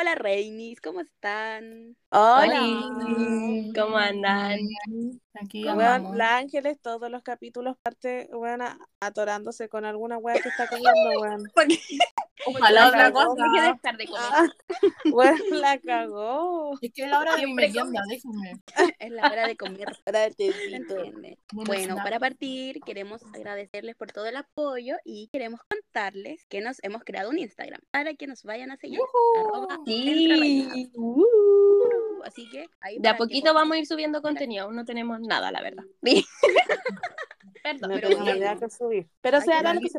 Hola, Reinis, ¿cómo están? Hola. Hola, ¿cómo andan? Aquí ¿Cómo andamos. Weón, la Ángeles, todos los capítulos parte, weón, a- atorándose con alguna weá que está comiendo, weón. Ojalá otra cosa. Hay que dejar de comer. Ah, weón, la cagó. Es que es la hora de mi merienda, déjenme. Es la hora de comer. Era el ¿Se tecito. entiende? Bueno, Bueno, para partir, queremos agradecerles por todo el apoyo y queremos contarles que nos hemos creado un Instagram para que nos vayan a seguir. arroba. Sí. Así que ahí De que a poquito vamos a ir subiendo contenido. Aún no tenemos nada, la verdad. Perdón. No pero tengo bien. idea qué subir. Pero Hay se que hará lo que se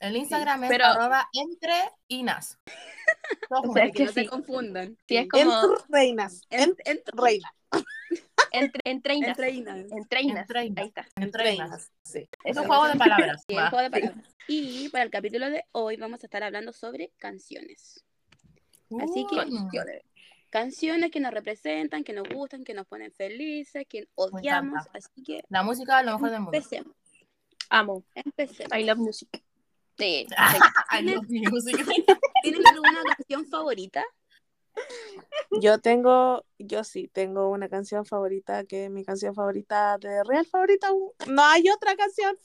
El Instagram es pero- arroba entre Inas. O sea, que no se sí. confundan. Sí, es como Entre reinas. En- Entre entre- reinas. entre, entre inas. entre reinas. Entre inas. Entre inas. Ahí está. Entre Inas. Sí. Es un juego es de palabras. Sí, juego de palabras. Y para el capítulo de hoy vamos a estar hablando sobre canciones. Así que- Mm. Canciones que nos representan, que nos gustan, que nos ponen felices, que odiamos. Así que La música es lo mejor del mundo. empecemos. Amo. Empecemos. I love music. Sí. Music. ¿Tienen alguna canción favorita? Yo tengo, yo sí, tengo una canción favorita que es mi canción favorita de real favorita. No hay otra canción.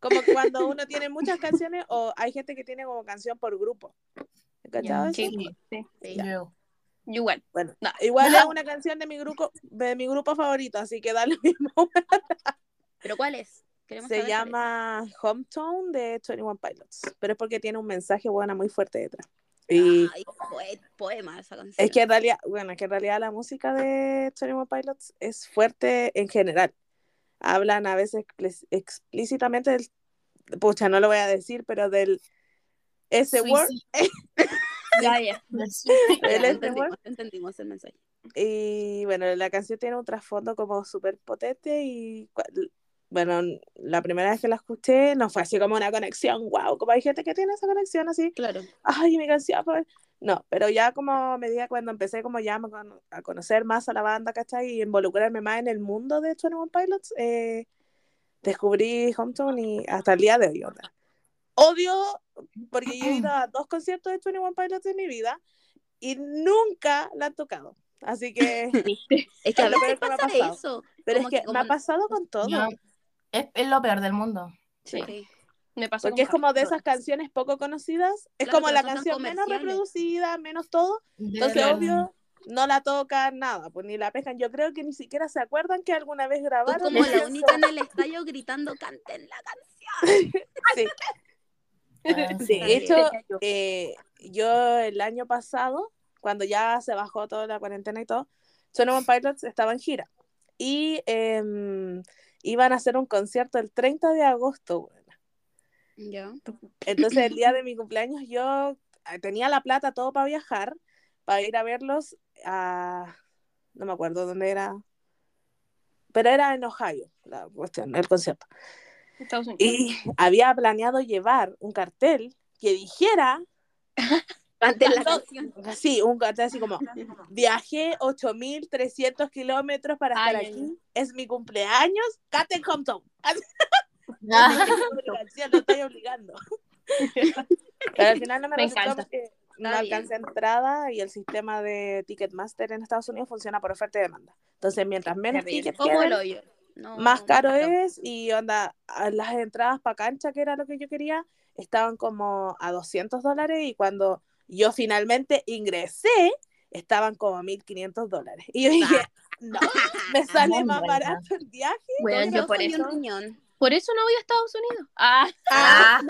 Como cuando uno tiene muchas canciones o hay gente que tiene como canción por grupo. ¿Cachado? Sí, Sí. sí. Sí. Yo. Yo igual. Bueno, no, igual es una canción de mi grupo, de mi grupo favorito, así que da lo mismo. ¿Pero cuál es? Queremos Se llama Hometown de 21 Pilots, pero es porque tiene un mensaje bueno muy fuerte detrás. Y. Ay, poe- poema esa canción. es que en realidad, bueno, es que en realidad la música de 21 Pilots es fuerte en general. Hablan a veces explí- explícitamente del, pucha, no lo voy a decir, pero del ese word Suicidio. ya, ya. El entendimos, word. entendimos el mensaje. Y bueno, la canción tiene un trasfondo como súper potente y bueno, la primera vez que la escuché no fue así como una conexión, wow, como hay gente que tiene esa conexión así, Claro. ay, mi canción, pues. No, pero ya como a medida cuando empecé como ya a cono- a conocer más a la banda, ¿cachai? Y involucrarme más en el mundo de 21 Pilots, eh, descubrí Hometown y hasta el día de hoy, onda. Odio, porque yo he ido a dos conciertos de 21 Pilots en mi vida y nunca la han tocado. Así que, Es que a lo peor que me ha pasa pasado. eso. pero Como es que, que como me ha pasado con todo. No, es, es lo peor del mundo. Sí. Sí. Me pasó Porque es como de esas canciones poco conocidas, es Claro, como la canción menos reproducida, menos todo, entonces obvio no la tocan nada, pues ni la pescan. Yo creo que ni siquiera se acuerdan que alguna vez Tú grabaron. como esa la única en el estadio gritando canten la canción. Sí, Ah, sí. sí. De hecho, eh, yo el año pasado, cuando ya se bajó toda la cuarentena y todo, Son One Pilots estaba en gira y em, iban a hacer un concierto el 30 de agosto. bueno. Entonces el día de mi cumpleaños yo eh, tenía la plata todo para viajar, para ir a verlos a... No me acuerdo dónde era, pero era en Ohio, la cuestión, el concierto. Y había planeado llevar un cartel que dijera, Canten la No, canción. así, un cartel así como, viajé 8.300 kilómetros para estar Ay, aquí, es mi cumpleaños, Caten Compton. Obligación, no estoy obligando. Pero al final no me, Me resultó porque no alcancé entrada y el sistema de Ticketmaster en Estados Unidos funciona por oferta y demanda. Entonces, mientras menos tickets queden. No, más caro es y onda, las entradas para cancha, que era lo que yo quería, estaban como a 200 dólares y cuando yo finalmente ingresé, estaban como a 1500 dólares. Y yo dije, no, me sale más barato el viaje. Bueno, yo por un eso, por eso no voy a Estados Unidos. Ah, ah.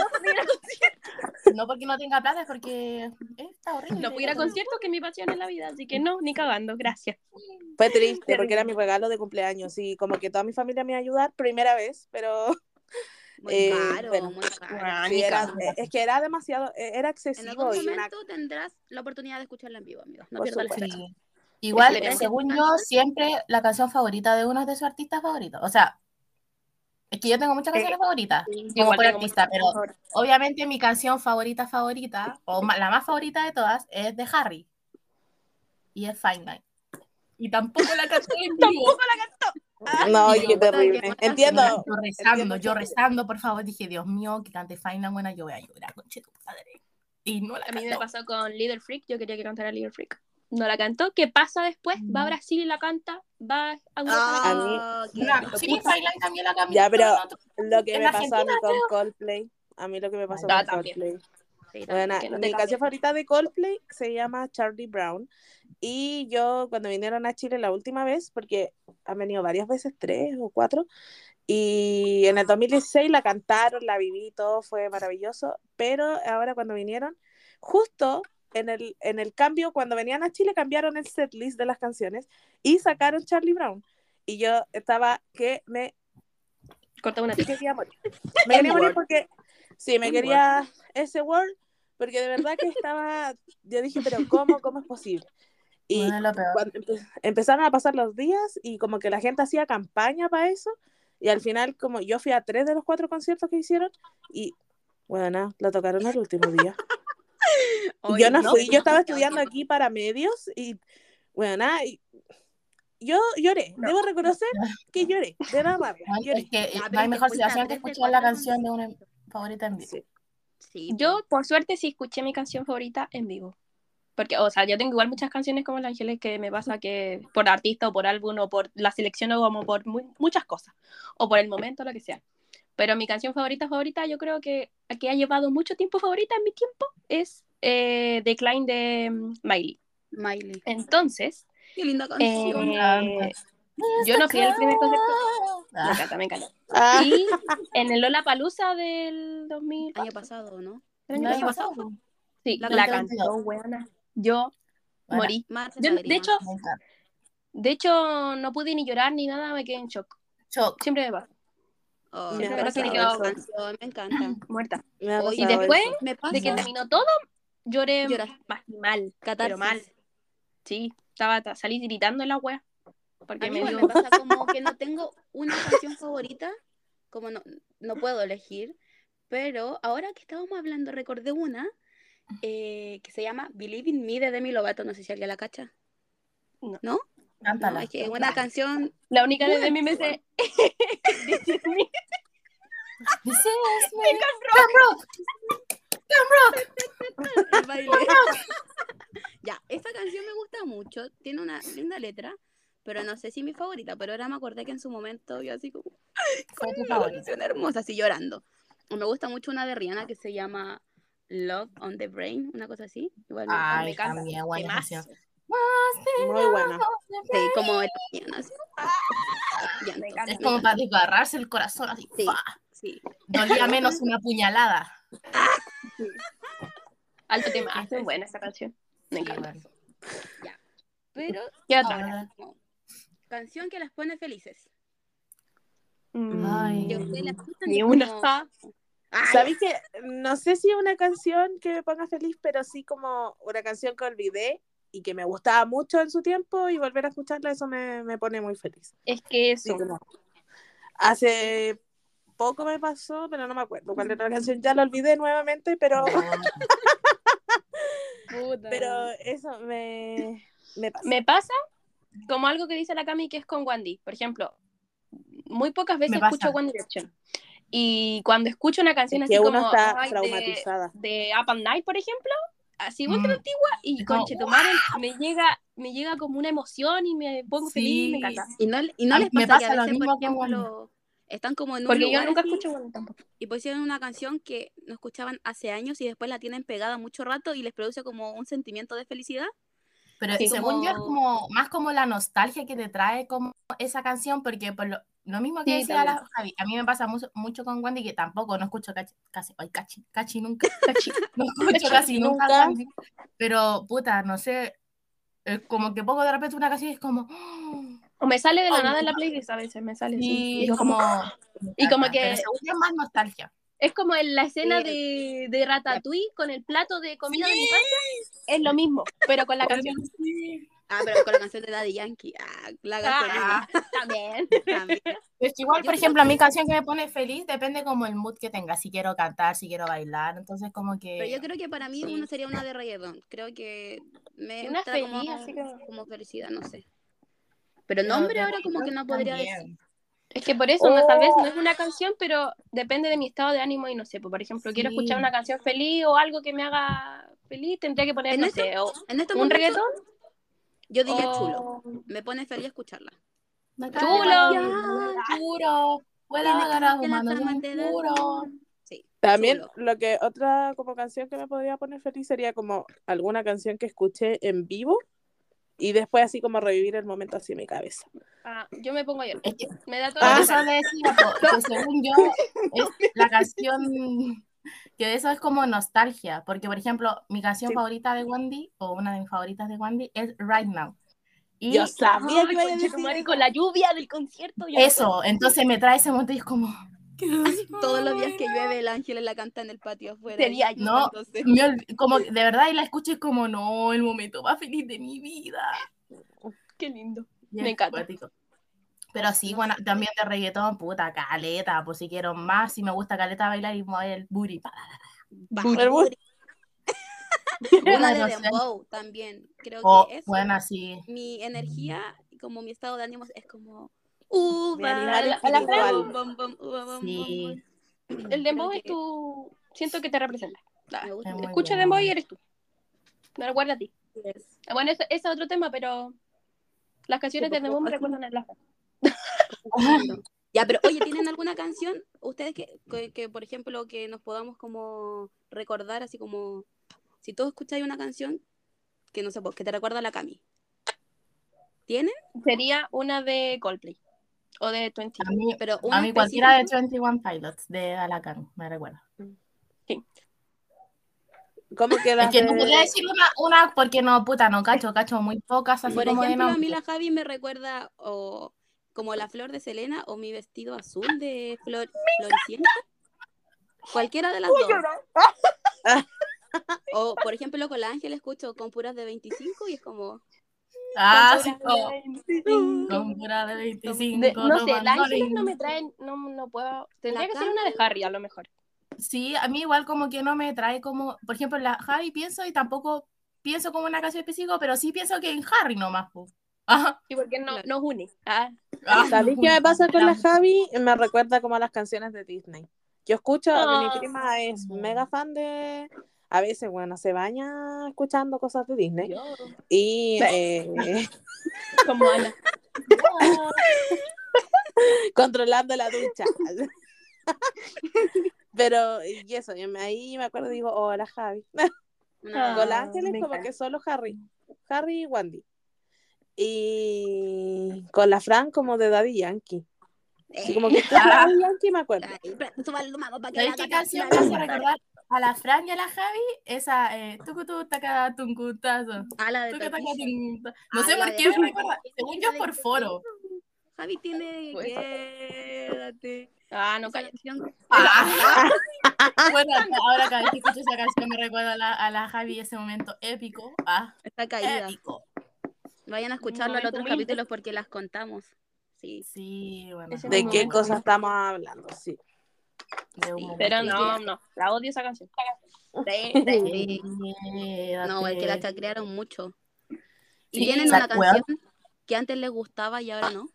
No porque no tenga plata, es porque está horrible. no puedo ir a conciertos, que es mi pasión en la vida, así que no, ni cagando, gracias. Fue triste porque era mi regalo de cumpleaños y como que toda mi familia me iba a ayudar, primera vez, pero Muy Eh, caro, bueno. muy caro. Sí, ni era, cagando. es que era demasiado, era En excesivo algún y una, momento tendrás la oportunidad de escucharla en vivo, amigos. No pierdas la fecha. Sí. Igual, según yo, siempre la canción favorita de uno es de su artista favorito. O sea, es que yo tengo muchas canciones favoritas, como Igual por artista, pero favoritas. obviamente mi canción favorita, favorita, o la más favorita de todas, es de Harry. Y es Fine Night. Y tampoco la canté en vivo. No, y qué yo, terrible. Entiendo. Yo rezando, entiendo yo rezando, por favor. Dije, Dios mío, que cante Night, buena, yo voy a llorar, conche tu padre. y no la A mí me pasó con Little Freak, yo quería que cantara Little Freak. No la cantó. ¿Qué pasa después? Va a No. Brasil y la canta. Va a Europa. A mí- Ah, Una- locura. sí, Highline también la cambió. Ya, pero no, lo que En me pasó a mí con Coldplay, a mí lo que me pasó Ah, con también. Coldplay. Sí, Bueno, no mi canción favorita de Coldplay se llama Charlie Brown. Y yo, cuando vinieron a Chile la última vez, porque han venido varias veces, tres o cuatro, y en el 2016 la cantaron, la viví, todo fue maravilloso. Pero ahora, cuando vinieron, justo en el, en el cambio, cuando venían a Chile, cambiaron el setlist de las canciones y sacaron Charlie Brown. Y yo estaba que me Corta una me quería morir. Me quería morir porque sí, me quería ese word porque de verdad que estaba yo dije, pero ¿cómo cómo es posible? Y Bueno, empe- empezaron a pasar los días y como que la gente hacía campaña para eso y al final como yo fui a tres de los cuatro conciertos que hicieron y bueno, la tocaron el último día. Y Oye, yo no, no, fui, no, yo estaba no, estudiando aquí para medios y bueno, y yo lloré, debo reconocer que lloré, de rabia, Ay, lloré. Es que Ya, no hay mejor situación que escuchar la canción de una favorita en vivo. Sí. Sí, Yo, por suerte, sí escuché mi canción favorita en vivo. Porque, o sea, yo tengo igual muchas canciones como el Ángeles que me pasa que por artista o por álbum o por la selección o como por mu- muchas cosas. O por el momento, lo que sea. Pero mi canción favorita, favorita, yo creo que, que ha llevado mucho tiempo favorita en mi tiempo es eh, Decline de mm, Miley. Miley. Entonces, Qué linda eh, canción. Yo no fui al primer concierto. Me Ah, encanta, me encanta. Ah, Y en el Lola Palusa del 2000. año pasado, ¿no? ¿El año ¿no hay pasado? pasado? Sí, La la, cantó weona. Yo Bueno. morí. De Yo, de lágrimas. hecho, Me de hecho, no pude ni llorar ni nada, me quedé en shock. Shock. Siempre me pasa, Oh, Me pasado canción me encanta. muerta. me Y después. Me de que terminó todo, lloré Lloras. más mal, Catarsis. pero mal. Sí, estaba ta- salí gritando en la wea. Porque A mí me igual dio... me pasa como que no tengo una canción favorita, como no, no puedo elegir, pero ahora que estábamos hablando recordé una eh, que se llama Believe in Me de Demi Lovato, no sé si alguien la cacha. No. ¿No? Cántala. No, es que es una canción La única de Demi me sé... This is me. This is me. Camp Rock. el baile. ya, esta canción me gusta mucho, tiene una linda letra, pero no sé si mi favorita, pero ahora me acordé que en su momento yo así como Fue tu una favorita. canción hermosa, así llorando. O me gusta mucho una de Rihanna que se llama Love on the Brain, una cosa así. Igual me, Ay, me encanta. también, buena canción. Muy buena. Sí, como el mañana, así. Encanta. Es como para desgarrarse el corazón así. Sí. Sí. Dolía menos una puñalada. Alto tema, es buena esa canción. Me Sí, encanta. bueno. Pero ¿Qué otra? Ahora, canción que las pone felices. Mm, Ay. Ni una. como, ¿Sabéis que no sé si es una canción que me ponga feliz, pero sí como una canción que olvidé y que me gustaba mucho en su tiempo y volver a escucharla, eso me, me pone muy feliz. Es que Sí, eso. como- hace poco me pasó, pero no me acuerdo cuál era la canción, ya la olvidé nuevamente, pero, puta. pero eso me, me pasa. Me pasa como algo que dice la Cami que es con Wandy. Por ejemplo, muy pocas veces pasa. escucho One Direction. Y cuando escucho una canción Es que así uno como está ay, de, traumatizada. de Up and Night, por ejemplo, así vuelta Mm. antigua y con Chetumare me llega, me llega como una emoción y me pongo feliz y me Sí. encanta. Y no, y no A- les me pasa, que pasa a lo veces, por mismo con ejemplo, están como en un Porque yo lugar nunca así, escucho One tampoco. y pusieron una canción que no escuchaban hace años y después la tienen pegada mucho rato y les produce como un sentimiento de felicidad. Pero según yo es como- más como la nostalgia que te trae como esa canción, porque por lo, lo mismo que Sí, decía la. Javi, a mí me pasa mucho, mucho con Wendy que tampoco no escucho casi, casi ay, cachi, cachi nunca, no escucho casi nunca, pero puta, no sé, es como que pongo de repente una canción y es como, O me sale de la nada en la playlist a veces, me sale y Y es como, como, y como pero que según yo es más nostalgia. Es como en la escena Sí. de, de Ratatouille con el plato de comida de mi infancia. Es lo mismo, pero con la canción. Ah, pero con la canción de Daddy Yankee. Ah, la gasolina. Ah, también. también. Es que igual, Yo por ejemplo, a que- mi canción que me pone feliz depende como el mood que tenga, si quiero cantar, si quiero bailar, entonces como que... Pero yo creo que para mí Sí. una sería una de reggaeton. Creo que me una entra como, feliz, así como- como felicidad, no sé. Pero nombre ahora como que no podría también. decir. Es que por eso, no, tal vez no Oh. es una canción, pero depende de mi estado de ánimo y no sé, pues, por ejemplo, quiero escuchar una canción feliz o algo que me haga feliz, tendría que poner, En no este- sé, o En este un reggaetón yo diría o- chulo. Me pone feliz escucharla. Chulo. Puro. amor. Sí. También chulo. lo que otra como canción que me podría poner feliz sería como alguna canción que escuché en vivo y después así como revivir el momento así en mi cabeza. Ah, yo me pongo a llorar. Es que Me da todo Por Ah. eso decía, po, que según yo, es la canción que eso es como nostalgia, porque por ejemplo, mi canción Sí. favorita de Wendy, o una de mis favoritas de Wendy, es Right Now. Y Yo sabía que iba a decir con la lluvia del concierto. yo no puedo. eso, entonces me trae ese momento y es como... Todos los días que llueve, el ángel la canta en el patio afuera. Sería y yo. No, me como de verdad y la escucho y es como, no, el momento más feliz de mi vida. Qué lindo. Me encanta. cuático. Pero sí, bueno, también de reggaetón, puta, caleta, pues si quiero más, si me gusta caleta bailar y mover el booty. Baja El el booty. Una de. Dembow también. Creo que es buena, sí. mi energía, como mi estado de ánimo es como uva, animal la- espiritual. la- bom, bom, bom, uva, bom, Sí. bom, bom. El dembow es tu... Siento que te representa. muy Escucha dembow y eres tú. Me recuerda a ti. Ah, Bueno, ese es otro tema, pero las canciones de dembow me recuerdan a la Ya, pero oye, ¿tienen alguna canción ustedes que, que, que, por ejemplo, que nos podamos como recordar, así como, si todos escucháis una canción que no sé, pues, que te recuerda a la Cami? ¿Tienen? Sería una de Coldplay. O de A 21. mí, Pero una a mí cualquiera de específica. 21 Pilots de Alacan, me recuerda. ¿Cómo Es quedas que no podría decir una, una porque no, puta, no cacho, cacho muy pocas, así Por como de ejemplo, a mí la Javi me recuerda o como la flor de Selena o mi vestido azul de flor, Floricienta. Cualquiera de las dos. O, por ejemplo, con la Ángel escucho con puras de 25 y es como... Ah, sí, Con oh, pura- con pura de 25. De- no sé, tomando la Ángeles lean. no me traen, no, no puedo. Tendría que ser una de Harry, a lo mejor. Sí, a mí igual como que no me trae como, por ejemplo, la Javi pienso y tampoco pienso como una canción específica, pero sí pienso que en Harry nomás. po. Ajá. Y porque no, Claro. nos une. Ah, Ah, ¿Sabéis no, qué me pasa con la Javi? Me recuerda como a las canciones de Disney. Yo escucho, mi Ah. prima es mega fan de... A veces, bueno, se baña escuchando cosas de Disney. yo, Y eh, como Ana. controlando la ducha. Pero, y eso, y me- ahí me acuerdo, digo, hola Javi. Ah, Con la Ángeles como que solo Harry. Harry y Wendy. Y con la Fran como de Daddy Yankee. Así como que Ah. Daddy Yankee me acuerdo. Ay, prende tu mago pa' que ¿Sabéis la canción me hace recordar a la Fran y a la Javi? Esa, eh, tucutu, taca, tuncutazo. Ah, la de Tuca, taca. No Ah, sé por qué me recuerda. Según yo, por foro. Javi tiene Puede quédate. Ah, no, cállate. canción- Ah. bueno, ahora cada vez que escucho esa canción me recuerda a la, a la Javi ese momento épico. Ah, Está caída. épico. Vayan a escucharlo en otros capítulos porque las contamos. Sí. Sí, bueno. ¿De qué cosas estamos hablando? Sí. Sí. Pero no, no. La odio esa canción. Sí. No, es que la chacrearon mucho. ¿Y tienen una canción que antes les gustaba y ahora no?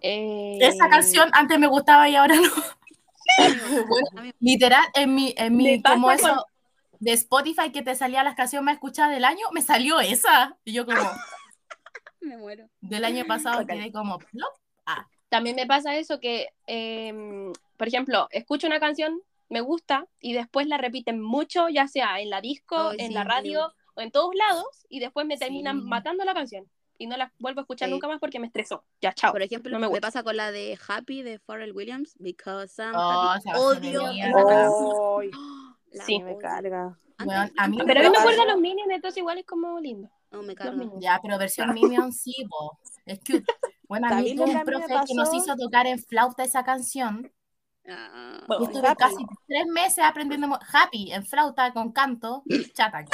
Eh, Esa canción antes me gustaba y ahora no. Literal, en mi, en mi como con- eso de Spotify que te salía las canciones más escuchadas del año, me salió esa. Y yo como, me muero. del año pasado Ok. quedé como, plop. También me pasa eso que, em, por ejemplo, escucho una canción, me gusta, y después la repiten mucho, ya sea en la disco, en sí, la radio o en todos lados, y después me terminan Sí. matando la canción. Y no la vuelvo a escuchar Sí. nunca más porque me estresó. Ya, chao. Por ejemplo, no me me, pasa con la de Happy de Pharrell Williams, Because I'm Oh, Happy. Odio La Sí. me carga. Weón, a mí me Pero a mí me acuerdan los minions, entonces igual es como lindo. No, me Los carga. minions. Ya, pero versión Minion sí, po. Es cute. Bueno, a mí ¿Sabéis lo tuve que un profe que nos hizo tocar en flauta esa canción. Ah, Bueno, Y estuve Happy. casi tres meses aprendiendo happy en flauta con canto. Chata. que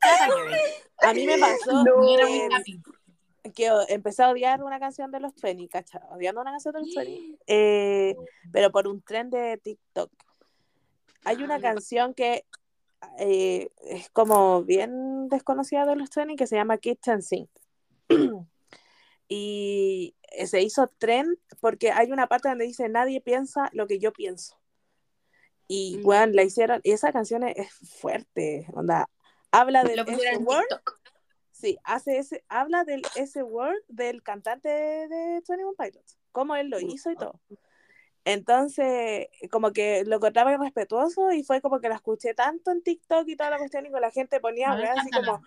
que. A mí me pasó No era muy que, happy. que empecé a odiar una canción de los 20, ¿cachai? Odiando una canción de los 20. eh, pero por un tren de TikTok. Hay Ah, una pa- canción que eh, es como bien desconocida de los 20 que se llama Kitchen Sink. Y eh, se hizo trend porque hay una parte donde dice nadie piensa lo que yo pienso. Y Mm. bueno, la hicieron, y esa canción es, fuerte, onda, habla del S-word, sí, hace ese, habla del S-word del cantante de, de 21 Pilots, cómo él lo hizo y todo. Entonces, como que lo encontraba irrespetuoso y fue como que la escuché tanto en TikTok y toda la cuestión y con la gente ponía, weá, así como,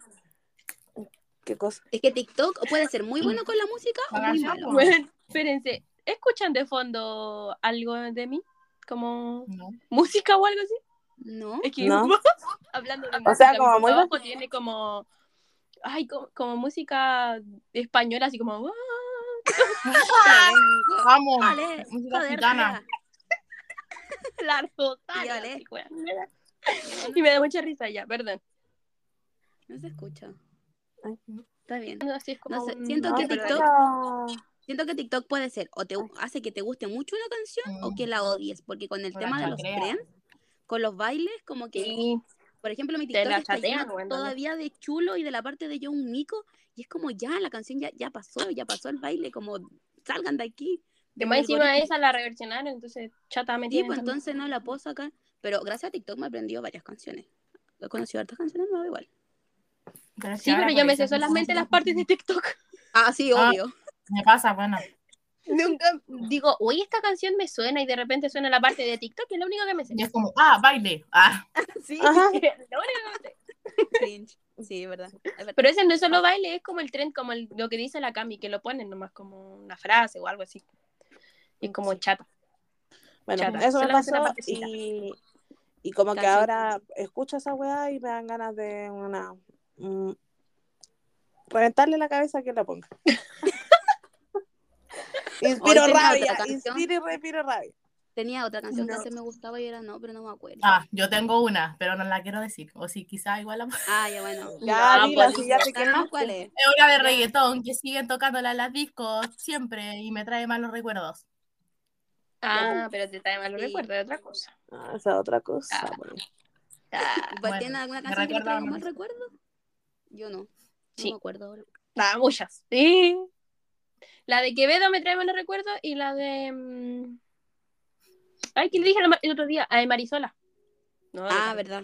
¿qué cosa? Es que TikTok puede ser muy bueno con la música o muy malo. Bueno, espérense, ¿escuchan de fondo algo de mí? Como No. música o algo así. ¿No? Es que No. hablando de O música, sea, mi como muy tiene como ay, como, como música española así como Vamos. Vale, música joder, gitana. tía. la total. Y. Y me da mucha risa ya, perdón. No se escucha. Ay. Está bien. Así es como No sé, un- siento No, que TikTok- no. Siento que TikTok puede ser o te hace que te guste mucho una canción o que la odies, porque con el tema de los trends, con los bailes, como que, Sí, por ejemplo, mi TikTok está lleno güey, todavía de chulo y de la parte de yo un mico, y es como ya, la canción ya, ya pasó, ya pasó el baile, como salgan de aquí. de más encima de esa la reversionaron, entonces chata me Sí, pues entonces no la puedo sacar, pero gracias a TikTok me aprendió varias canciones. He conocido hartas canciones nuevas igual. Pero Sí, pero yo me sé solamente las partes de TikTok. Ah, sí, Ah. obvio. Me pasa, bueno. Nunca digo, uy, esta canción me suena y de repente suena la parte de TikTok, que es lo único que me sé. Y es como, ah, baile. Ah, Sí, Ajá. Sí, es verdad. es verdad. Pero ese no es solo baile, es como el trend, como el- lo que dice la Cami, que lo ponen nomás como una frase o algo así. Y es como Sí. chata. Bueno, Chata, eso me pasó y, y como que ahora escucho esa weá y me dan ganas de una mm, reventarle la cabeza a quien la ponga. inspiro rabia, otra canción. inspiro y respiro rabia. Tenía otra canción No. que antes me gustaba y era no, pero no me acuerdo. ah, yo tengo una, pero no la quiero decir. O si quizá igual la... Ah, ya bueno. Ya, No, dila, pues, si ya te Sabemos quemaste. cuál es. Es una de reggaetón que siguen tocándola en las discos siempre y me trae malos recuerdos. Ah, pero te trae mal Sí. recuerdo de otra cosa. Ah, esa es otra cosa. Ah. pues. Ah, ¿Pues Bueno, ¿Tiene alguna canción que te traiga a mal una- recuerdo? Yo no. No Sí. me acuerdo ahora. ah, muchas. Sí. La de Quevedo me trae malos recuerdos y la de. mm, Ay, ¿qué le dije el otro día? A de Marisola. No, Ah, no. verdad.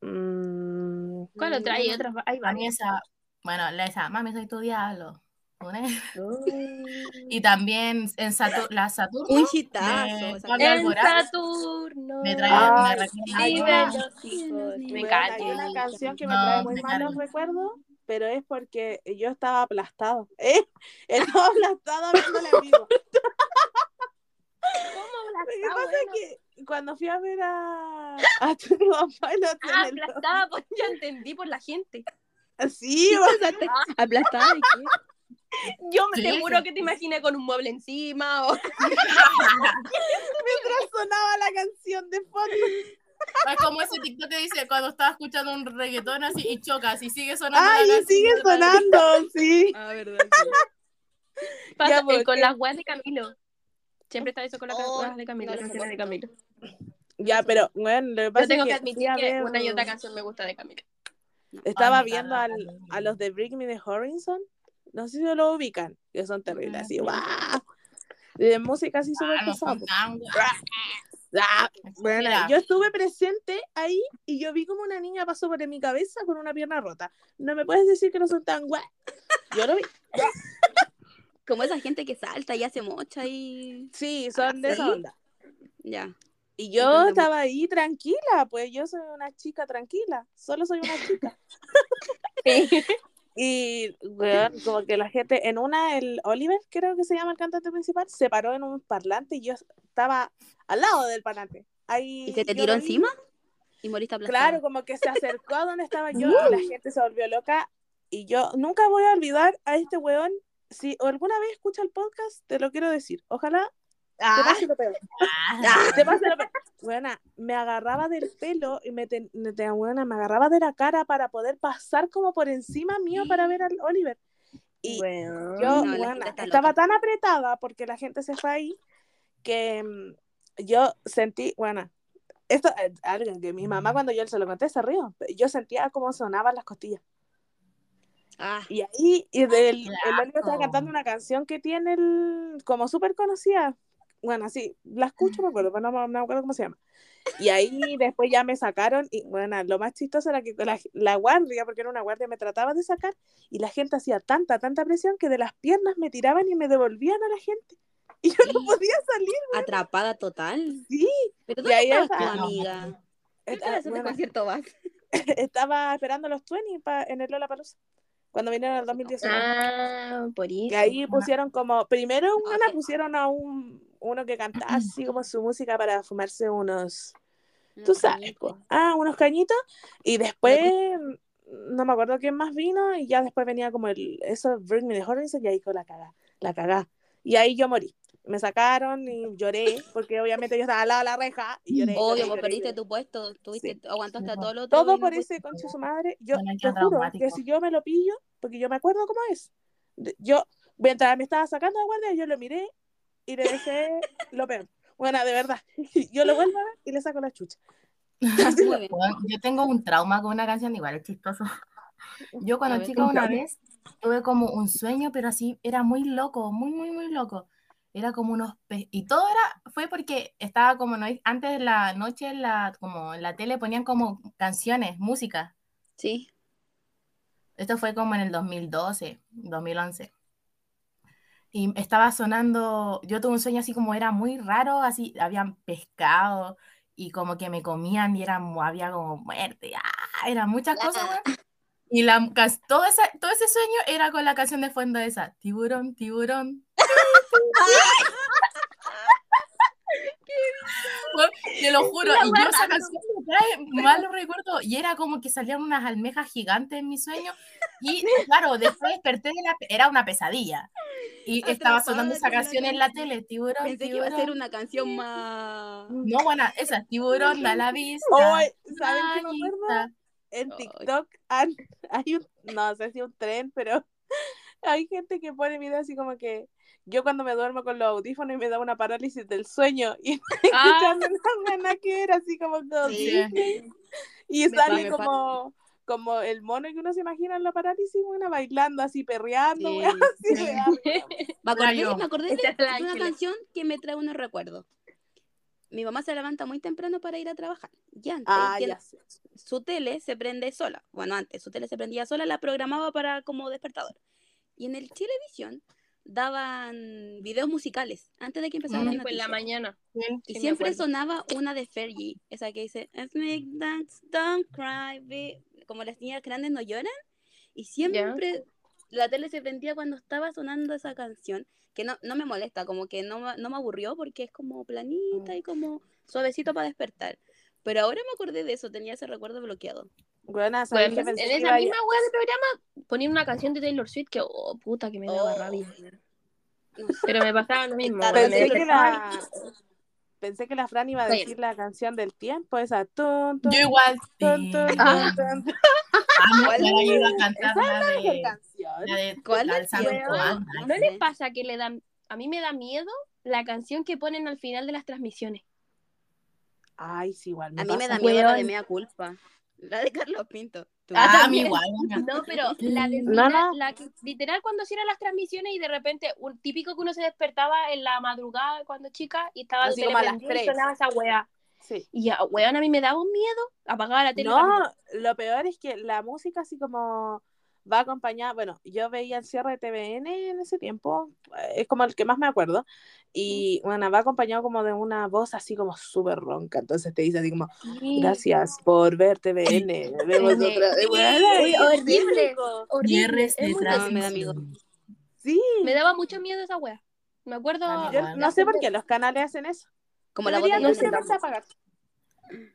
Mm, ¿Cuál otra? Hay otras. Hay A mí varias. esa, bueno, la esa, mami, soy tu diablo. Y también en Satur- la Saturno. Un canción. En. Saturno. Me trae, Ay, me hijos. Me encanta. una canción que me No, trae muy me malos recuerdos, pero es porque yo estaba aplastada. ¿eh? Estaba aplastada viéndola en vivo. ¿Cómo Lo que aplastada, pasa bueno? es que cuando fui a ver a, a Twenty One Pilots Ah, aplastada, pues ya entendí por la gente. Sí, va. ¿Aplastada de qué? Yo me Sí, te juro sí. que te imaginé con un mueble encima. O... mientras sonaba la canción de fondo. Es como ese TikTok que dice cuando estaba escuchando un reggaetón así y chocas y sigue sonando. la ¡Ay, y canción sigue sonando! Sí. Ah, verdad. Pasa, Ya, eh, porque- con las weas de Camilo. Siempre está eso con las Oh, weas de Camilo, no las canciones de Camilo. Ya, pero bueno, lo que pasa Yo tengo es que que, admitir que una y otra canción me gusta de Camilo. estaba Ay, viendo al- a los de Bring Me the Horizon. No sé si lo ubican, que son terribles, así, Ujú. ¡guau! De música así súper Ah, pesada, Ah, Bueno, yo estuve presente ahí y yo vi como una niña pasó por mi cabeza con una pierna rota. No me puedes decir que no son tan guay. Yo lo vi. Como esa gente que salta y hace mocha y. Sí, son de esa ¿Sí? onda. Ya. Y yo estaba ahí tranquila, pues yo soy una chica tranquila. Solo soy una chica. Y, weón, como que la gente, en una, el Oliver, creo que se llama el cantante principal, se paró en un parlante y yo estaba al lado del parlante. Ahí ¿Y se te tiró encima? Y moriste aplastada. Claro, como que se acercó a donde estaba yo y la gente se volvió loca. Y yo nunca voy a olvidar a este weón. Si alguna vez escucha el podcast, te lo quiero decir. Ojalá te Ah, pase lo peor. Ah, Te pase lo peor. Buena, me agarraba del pelo y me, ten- me ten- buena, me agarraba de la cara para poder pasar como por encima mío para ver al Oliver. Y bueno. yo, No, buena, estaba loca. tan apretada porque la gente se fue ahí que mm, yo sentí, bueno, esto es algo que mi mamá cuando yo se lo conté se rió. Yo sentía cómo sonaban las costillas. Ah, Y ahí y del- el Loli estaba cantando una canción que tiene el, como súper conocida. Bueno, sí, la escucho, me acuerdo, pero no, me- no me acuerdo cómo se llama. Y ahí después ya me sacaron, y bueno, lo más chistoso era que la, la guardia, porque era una guardia, me trataba de sacar, y la gente hacía tanta, tanta presión que de las piernas me tiraban y me devolvían a la gente. Y yo no Sí. podía salir, atrapada total. sí. Pero Y ¿dónde ahí estabas tú, está. amiga? ¿Qué Eh, clase de ah, bueno, concierto vas? estaba esperando los 20 pa- en el Lollapalooza, cuando vinieron el 2019. Ah, por Y eso. ahí pusieron como, primero una Ok. pusieron a un, uno que cantaba así como su música para fumarse unos, tú sabes, cañitos. ah, unos cañitos, y después, no me acuerdo quién más vino, y ya después venía como el, eso, Bring Me the Horizon, y ahí con la cagá, la cagá. Y ahí yo morí. Me sacaron y lloré, porque obviamente yo estaba al lado de la reja, y lloré. Obvio, vos lloré, perdiste lloré. tu puesto, tuviste, Sí. aguantaste a todo lo otro. Todo no por ese concha de su madre. Yo Bueno, te juro que si yo me lo pillo, porque yo me acuerdo cómo es. Yo, mientras me estaba sacando la guardia, yo lo miré y le dejé lo peor. Bueno, de verdad. Yo lo vuelvo a ver y le saco la chucha. Yo tengo un trauma con una canción, igual es chistoso. Yo cuando ver, chica un una vez tuve como un sueño, pero así era muy loco, muy, muy, muy loco. Era como unos pe- y todo era fue porque estaba como no antes de la noche en la como en la tele ponían como canciones, música. Sí. Esto fue como en el 2012, 2011. Y estaba sonando, yo tuve un sueño así como era muy raro, así habían pescado y como que me comían y era, había como muerte, ¡ah! eran muchas cosas. Y la, todo, esa, todo ese sueño era con la canción de fondo esa, tiburón, tiburón. Te lo juro, y yo esa canción trae malos recuerdos y era como que salían unas almejas gigantes en mi sueño y claro, después desperté de la, era una pesadilla y estaba sonando esa canción en la tele, tiburón, Pensé que iba a ser una canción más. No, bueno, esa, tiburón, da la vista. Hoy, ¿saben qué me acuerdo? En. TikTok hay un, no sé si un tren, pero hay gente que pone videos así como que yo cuando me duermo con los audífonos y me da una parálisis del sueño y Ah. escuchando que era así como todo Sí. Y Me sale pa- como como el mono que uno se imagina en la parálisis, una bailando así, perreando, Sí. así, Sí. Me acordé, me acordé de, Esta es la de una canción que me trae unos recuerdos. Mi mamá se levanta muy temprano para ir a trabajar. Y antes Ah, ya su tele se prende sola. Bueno, antes su tele se prendía sola, la programaba para como despertador. Y en el Chilevisión daban videos musicales antes de que empezaran Mm. las Pues en la mañana. Y sí siempre sonaba una de Fergie, esa que dice, "Ethnic dance, don't cry, baby", como las niñas grandes no lloran. Y siempre la tele se prendía cuando estaba sonando esa canción, que no, no me molesta, como que no, me- no me aburrió porque es como planita y como suavecito para despertar. Pero ahora me acordé de eso, tenía ese recuerdo bloqueado. Buena, ¿sabes Bueno, qué en esa iba a- misma wea de programa ponían una canción de Taylor Swift que, oh, puta, que me daba Oh, rabia. Pero me pasaba lo mismo. Pensé que la pensé que la Fran iba a decir la canción del tiempo, esa tun, tun, Yo igual. tun, sí. tun, Ah. tun, tun. No, ¿Cuál ya la es? iba a cantar Esa la Mejor de, canción. la de ¿Cuál la es? del Santo Weón, Anda. ¿No Sí. les pasa que le dan... A mí me da miedo la canción que ponen al final de las transmisiones. Ay, sí, igual me A mí me da miedo la de mea culpa. La de Carlos Pinto. Tú- Ah, a mí también. igual. No, pero la No, no. la que literal cuando hacían las transmisiones y de repente, un típico que uno se despertaba en la madrugada cuando chica y estaba Así como a las prendida y tres. sonaba esa weá. Sí. Y ya, weón, a mí me daba un miedo, apagaba la tele. No, lo peor es que la música así como va acompañada, bueno, yo veía el cierre de TVN en ese tiempo, eh, es como el que más me acuerdo, y bueno, va acompañado como de una voz así como súper ronca, entonces te dice así como, gracias por ver TVN, vemos otra vez, Sí, horrible. Horrible. Es muy miedo. Sí, Me daba mucho miedo esa wea. Me acuerdo. A mí yo igual. no sé por qué los canales hacen eso. Como la voz Deberían de no Yolanda. simplemente apagar.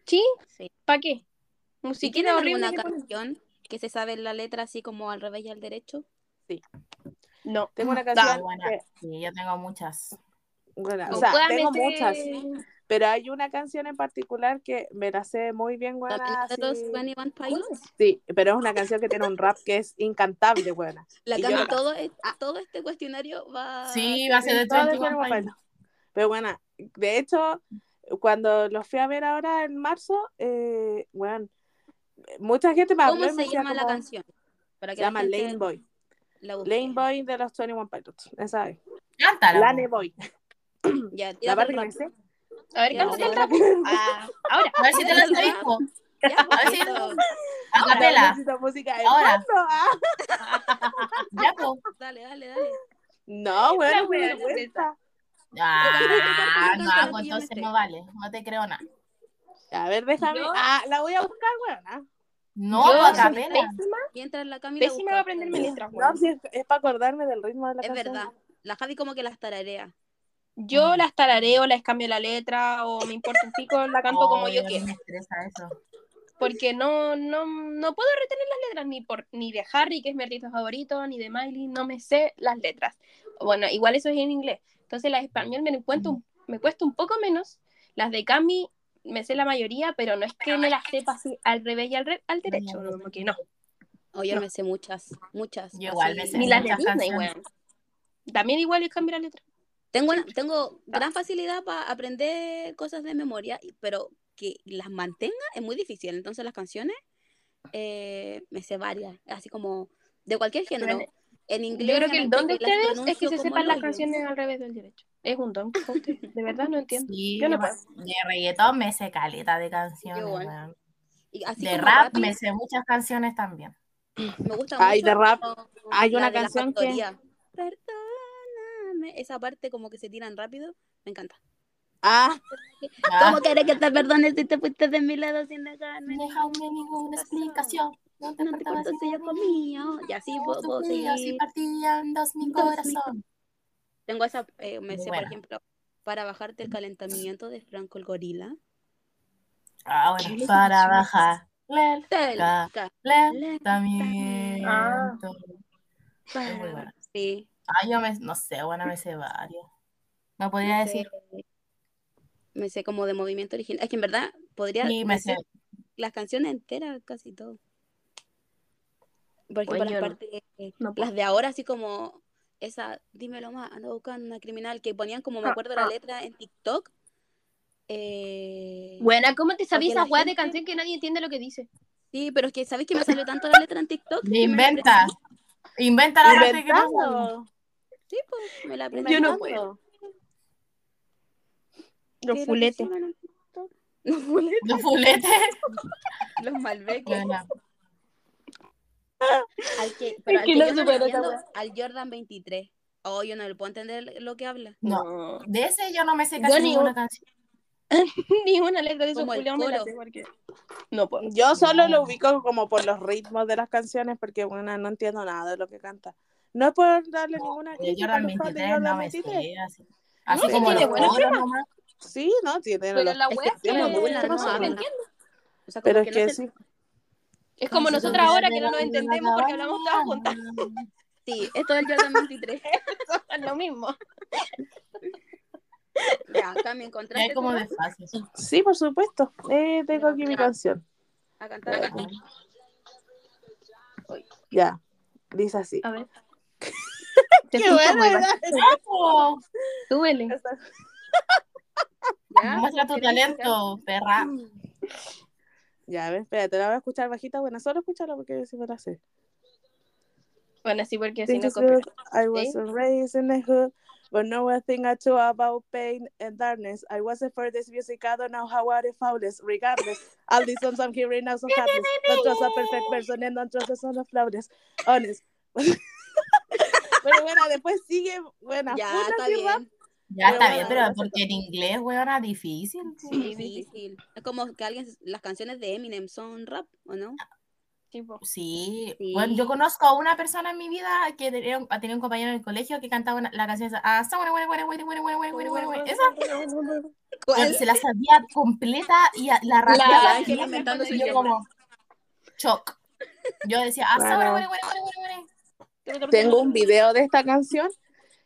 ¿Sí? Sí. ¿Para qué? ¿Y tienen Musiquita horrible. alguna canción que se sabe la letra así como al revés y al derecho? No. Tengo una Ah, canción buena. que, Sí, yo tengo muchas. bueno, o sea, tengo muchas, pero hay una canción en particular que me la sé muy bien, ¿También buena, la de los así- 21 Pilots? Sí, pero es una canción que tiene un rap que es incantable, buena. La la- todo, es- todo este cuestionario va... Sí, va a ser de Todo de 21 Twenty One Pilots. Pero bueno, de hecho, cuando los fui a ver ahora en marzo, eh, bueno, mucha gente me habló ¿Cómo y me se llama la canción? Para Se que llama gente Lane Boy. la. Lane Boy de los 21 Pilots. Esa es. Cántala. Lane Boy. Ya, La parte que me rap. sé. A ver, cántate el rap. Ah, ahora. A ver si te sabes. Ya, A ver si- listo. A capela. Necesito música de Ahora. ah. Ya, po. Dale, dale, dale. No, bueno, vergüenza. Ah, no, pues lo entonces no vale. No te creo nada. A ver, déjame. Ah, la voy a buscar, weón. No, Yo pues a capela. pésima, Mientras la Camila pésima busca, para aprenderme letras, No, si es, es para acordarme del ritmo de la Es canción. verdad. La Javi como que las tararea. Yo las tarareo, les cambio la letra o me importa un pico, la canto como Oh, yo a mí quiero. Me estresa eso. Porque no, no, no puedo retener las letras ni por ni de Harry, que es mi artista favorito, ni de Miley, no me sé las letras. Bueno, igual eso es en inglés. Entonces las español me, cuento, un- me cuesta un poco menos. Las de Cami me sé la mayoría, pero no es que me las sepa así al revés y al, re- al derecho, no, como que no. O yo No. me sé muchas, muchas. Yo igual me sé Ni las de muchas Disney, weón. También igual es cambiar la letra. Tengo, una- tengo gran facilidad para aprender cosas de memoria, pero que las mantenga es muy difícil. Entonces las canciones eh, me sé varias, así como de cualquier género. En Yo inglés, creo que el don de ustedes es que se sepan las canciones al revés del derecho. Es un don. De verdad no entiendo. Sí, Yo no de reggaetón me sé caleta de canciones. Yo. Y así De rap me sé muchas canciones también. me gusta Ay, mucho de rap, como hay una canción que-. Perdóname. Esa parte como que se tiran rápido, me encanta. Ah, Ah, ¿Cómo quieres que te perdone si te fuiste de mi lado sin dejarme? dejarme ninguna explicación. No te No te si yo comía. Y así puedo, puedo sufría, si seguir. partía en dos mi Dos mi corazón. Tengo esa, eh, me sé, por ejemplo, para bajarte el calentamiento de Franco el Gorila. Ah, ¿Qué bueno, para bajar. Del Ca- ca- Lentamiento. Ah. para- Es muy buena. Sí. Ah, yo me, no sé, bueno, me sé varias. No podría Me decir. sé, me sé como de movimiento original. Es que en verdad podría Sí, me sé. las canciones enteras, casi todo. Por ejemplo, Pues las partes, No las de ahora, así como esa, dímelo más, ando buscando una criminal, que ponían como me Ah, acuerdo la ah. letra en TikTok. Eh, Buena, ¿cómo te sabías esa weá de canción que nadie entiende lo que dice? Sí, pero es que ¿sabéis que me salió tanto la letra en TikTok? Me que me la inventa. Inventa la que no inventando. Sí, pues, me la aprendí. Yo no Inventando. Los fuletes. Los fuletes. Los fuletes. Los. Bueno, Al que, pero al que que no yo no entiendo, al Jordan 23. Oh, yo no le puedo entender lo que habla. no. De ese yo no me sé Yo casi ni ninguna un- canción. Ni una letra de el culiados me la coro. sé porque no puedo. Yo solo No. lo ubico como por los ritmos de las canciones porque, bueno, no entiendo nada de lo que canta. No es por darle ninguna crítica Jordan los fans de 23 Jordan no me 23. sé. Así, así sí como tiene nomás. Sí, no, tiene Pero los- la Es wea que no, entiendo. O sea, como Pero es que que no se- sí. Es como Casi nosotras ahora de que no nos entendemos porque hablamos todas juntas. Sí, esto del Jordan 23. Es lo mismo. ya, Ya encontraste como desfases. Sí, por supuesto. Eh, tengo aquí mi canción. a cantar. Ya. Dice así. A ver. Te Qué bueno. Oh, Súbele. Muestra tu ¿Quieres talento, perra. Ya, a ver, espérate, la voy a escuchar bajita. Bueno, solo escúchala porque si me la sé. Bueno, sí, porque si no copio. I was raised in the hood, but know a thing or two about pain and darkness. I wasn't for this music, I don't know how I this. Regardless, all these songs I'm hearing now so hapless. Don't trust a perfect person and don't trust a son of flawless. Honest. Pero bueno, después sigue, bueno, Ya, está bien. Ya está bien, pero porque en inglés, weón, es difícil. Sí, es difícil. Es como que alguien, las canciones de Eminem son rap, ¿o no? Sí. Bueno, yo conozco a una persona en mi vida que tenía, tenía un compañero en el colegio que cantaba la canción esa, ah, esa, se la sabía completa y la rapeaba y yo como, shock. Yo decía, ah, bueno. Tengo un video de esta canción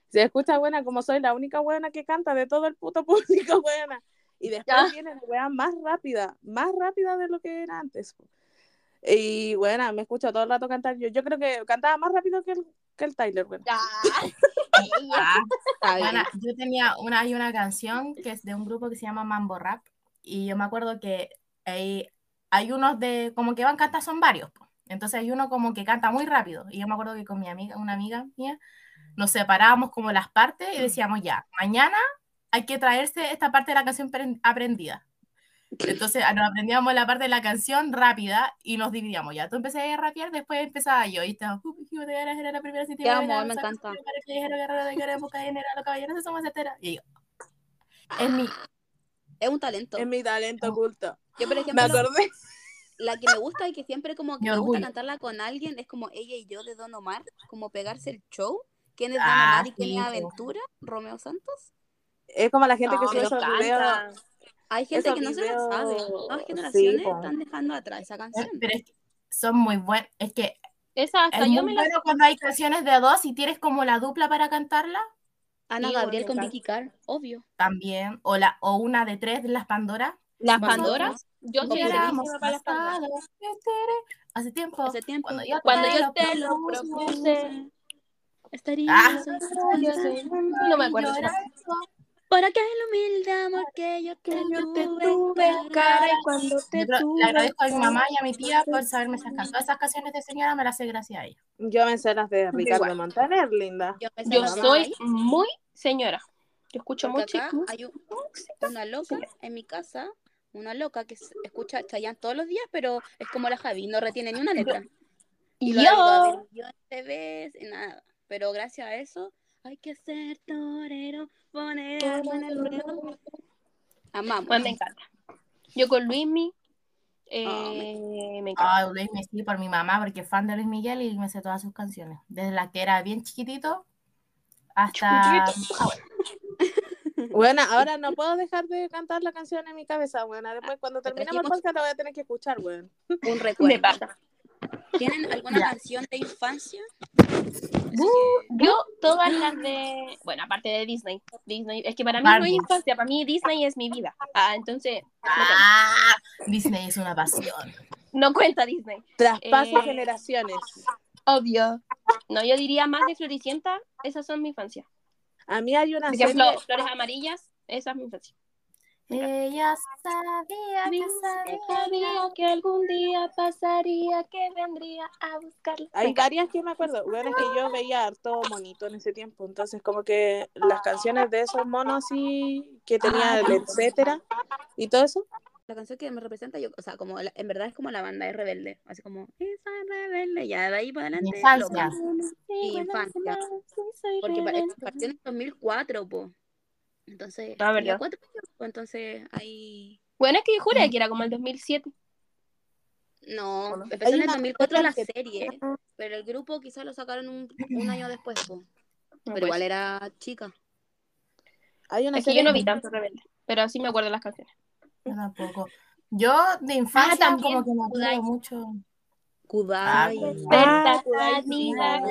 se escucha buena como soy la única buena que canta de todo el puto público buena. Y después Ya. viene la wea más rápida, más rápida de lo que era antes. Y bueno, me escucho todo el rato cantar. Yo, yo creo que cantaba más rápido que el, que el Tyler. Bueno. Ah, Está bien. Bueno, yo tenía una, hay una canción que es de un grupo que se llama Mambo Rap y yo me acuerdo que hay, hay unos de, como que van a cantar, son varios. Entonces hay uno como que canta muy rápido. Y yo me acuerdo que con mi amiga, una amiga mía, nos separábamos como las partes y decíamos, ya, mañana hay que traerse esta parte de la canción pre- aprendida. Entonces ah, nos aprendíamos la parte de la canción rápida y nos dividíamos. Ya tú empecé a rapear, después empezaba yo. Y estaba, "Uh, hijo de ganas, era la primera Qué amor, me encanta. Y yo, es mi, Es un talento. Es mi talento oculto. Yo, por Me ejemplo, acordé. la que me gusta y que siempre como que me gusta cantarla con alguien es como ella y yo de Don Omar, como pegarse el show. ¿Quién es Ah, Omar y quién sí, es. Aventura? ¿Romeo Santos? Es como la gente que No, sube pero esos videos. canta. Hay gente Esos que no se la sabe. videos- Nuevas sí, generaciones po. están dejando atrás esa canción. pero es que son muy buenos. Es que Esa hasta es yo muy me la bueno cuando hay canciones de dos y tienes como la dupla para cantarla Ana Sí, Gabriel con. Vicky Carr, obvio. también. O, la, o una de tres de las Pandoras. Las Pandoras, yo soy hubiéramos buenísima para las Pandoras. Hace tiempo. Hace tiempo. Cuando yo Cuando te yo lo te lo propuse, propuse, Estaría Ah. yo no me acuerdo. por aquel humilde amor que yo te Yo te tuve, cara y cuando Yo te creo- tuve le agradezco a mi mamá y a mi tía por saberme esas canciones. Todas esas canciones de señora me las sé gracias a ella. Yo me sé las de Ricardo Igual. Montaner, linda. Yo, Yo soy muy señora. Yo escucho porque mucho. acá hay un- una loca en mi casa, una loca que escucha Chayanne todos los días, pero es como la Javi, no retiene ni una letra. Y yo, millones de veces, nada. Pero gracias a eso, hay que ser torero, poner alma en el ruedo. Amamos. pues me encanta. Yo con Luismi, eh, Ah, me encanta. Ah, Luis me sí por mi mamá, porque es fan de Luis Miguel y me sé todas sus canciones. Desde la que era bien chiquitito hasta. Bueno. Ahora no puedo dejar de cantar la canción en mi cabeza, bueno. Después, cuando terminemos el podcast, la voy a tener que escuchar, weón. Un Me recuerdo. pasa. ¿Tienen alguna Ya. canción de infancia? Yo todas las de, bueno, aparte de Disney, Disney, es que para mí no es infancia, para mí Disney es mi vida. Ah, entonces no Ah, Disney es una pasión. no cuenta Disney. Traspaso Eh, generaciones. Obvio. No, yo diría más de Floricienta, esas son mi infancia. A mí hay una Por serie... ejemplo, Flores Amarillas, esa es mi infancia. Ella sabía que sabía. Sabía que algún día pasaría, que vendría a buscarla. Hay varias que me acuerdo. Bueno, es que yo veía harto monito en ese tiempo. Entonces, como que las canciones de esos monos así que tenía Ah, el etcétera y todo eso. La canción que me representa, yo, o sea, como la- en verdad es como la banda de Rebelde. Así como, esa rebelde, ya de ahí para adelante. Infancia. Sí, infancia. Porque partió en el 2004, po. Entonces, Ah, tenía verdad. cuatro años, po, entonces ahí... Bueno, es que yo juré que era como el 2007. No, Bueno. empezó en el una 2004 la que- serie, pero el grupo quizás lo sacaron un, un año después. No, Pero pues. igual era chica. Hay una Es que serie yo no vi tanto rebelde, pero sí me acuerdo de las canciones. Yo tampoco. Yo de infancia también, como que me acuerdo mucho. Kudai. Ah, Ah, Despertad, sí, mi sí, vagar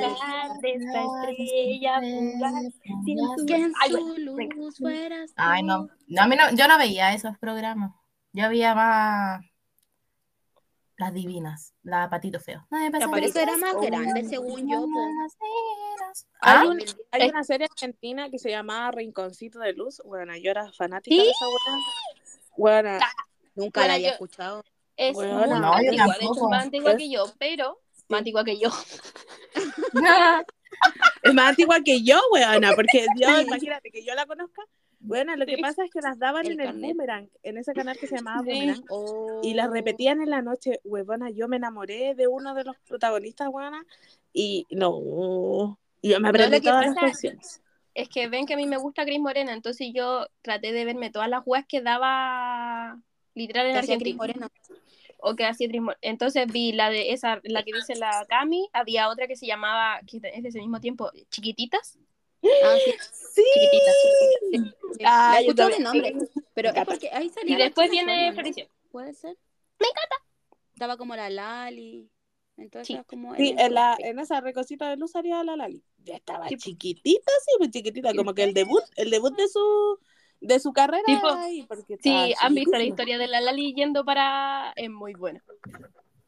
de esta estrella fugaz, sin su- Que en Ay, su bueno, venga. luz fueras Ay, tú. no. No, a mí no. Yo no veía esos programas. Yo veía más las divinas, la patito feo. No me pasa pero eso era más grande, según yo, po. ¿Ah? Hay, un- hay Es- una serie argentina que se llamaba Rinconcito de Luz. Bueno, yo era fanática ¿Sí? de esa buena. Bueno, Nunca Bueno, la había yo- escuchado. Es Bueno, muy no, yo antigua, de hecho es más antigua que yo, pero más antigua que yo. es más antigua que yo, weona, porque yo, imagínate que yo la conozca. Bueno, lo que pasa es que las daban El en el. Boomerang, en ese canal que se llamaba. Boomerang. Oh. Y las repetían en la noche, huevona, yo me enamoré de uno de los protagonistas, huevona, y no, y yo me aprendí todas las canciones. Es que ven que a mí me gusta Cris Morena, entonces yo traté de verme todas las weas que daba literal en hacía Cris Argentina. Morena. O que hacía. Entonces vi la de esa, la que dice la Cami, había otra que se llamaba, que es de ese mismo tiempo, Chiquititas. Ah, sí. Sí, Chiquititas, chiquititas. sí. Ah, la escuchado de nombre. Pero es porque ahí salía. Y después viene. ¿Puede ser? Me encanta. Estaba como la Lali. Entonces, Sí. como. Sí, ella. en, la, en esa recosita de luz salía la Lali. Ya estaba Sí. chiquitita, sí, pues chiquitita, como que el debut, el debut de su de su carrera Sí, po. ahí, porque Sí, estaba han visto la historia de la Lali yendo para. Es muy buena.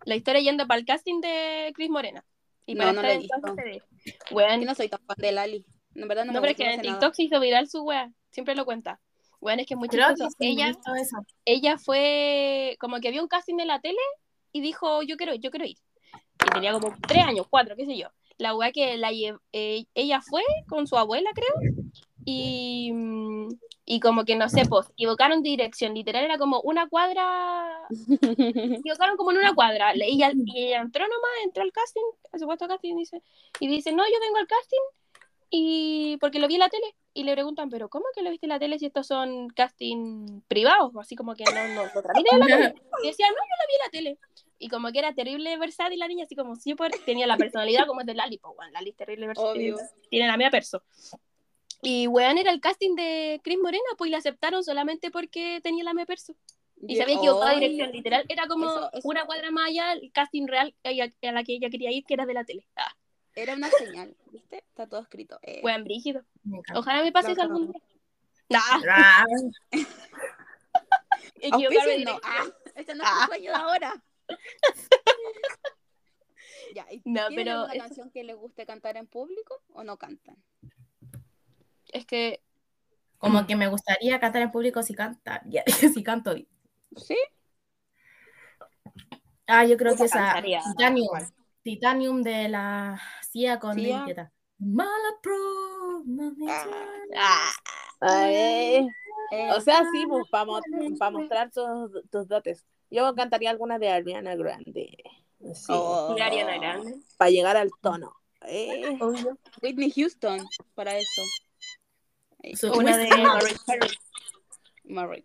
La historia yendo para el casting de Cris Morena. Y No, para no estar la he visto. series. Yo Bueno, no soy tan fan de Lali. En verdad no, no, me pero es que no en nada. TikTok se hizo viral su wea. Siempre lo cuenta. Bueno, es que es muy chistoso. sí, Ella, ella fue como que había un casting de la tele y dijo, yo quiero, yo quiero ir. y tenía como tres años, cuatro, qué sé yo. La weá que la eh, ella fue con su abuela, creo, y, mm, y como que no sé, pues, equivocaron de dirección, literal era como una cuadra, equivocaron como en una cuadra. Le- Ella, y ella entró nomás, entró al casting, al supuesto casting, dice, y dice, no, yo vengo al casting, y porque lo vi en la tele, y le preguntan, pero ¿cómo que lo viste en la tele si estos son casting privados? Así como que no, no lo en la tele. Y decía, no, yo la vi en la tele. Y como que era terrible versátil la niña, así como súper, tenía la personalidad como es de Lali, pues, Lali es terrible versátil, Obvio. tiene la media perso. Y weón era el casting de Chris Morena, pues y la aceptaron solamente porque tenía la media perso. Y se había equivocado de dirección, literal. Era como Eso- eso- una cuadra más allá, el casting real a, la que ella quería ir, que era de la tele. Ah, Era una señal, ¿viste? Está todo escrito. Eh, weón, brígido. Ojalá me pase eso Claro, algún día. Nah, Ah, equivocarme no. Ah, este no es Ah. sueño de ahora. ya, ¿y No, ¿tienen pero alguna eso- canción que les guste cantar en público o no cantan? Es que como que me gustaría cantar en público si canta, si canto. ¿Sí? Ah, yo creo que esa cantaría. Titanium, Titanium de la CIA con Guetta. Malapro, ah, Ay, Eh, o sea, sí, pues, para mostrar tus, tus dotes. Yo cantaría alguna de Ariana Grande. Sí, oh, mira, Ariana Grande. para llegar al tono. Eh. Whitney Houston, para eso. Su- Una de Mariah Carey. Mariah.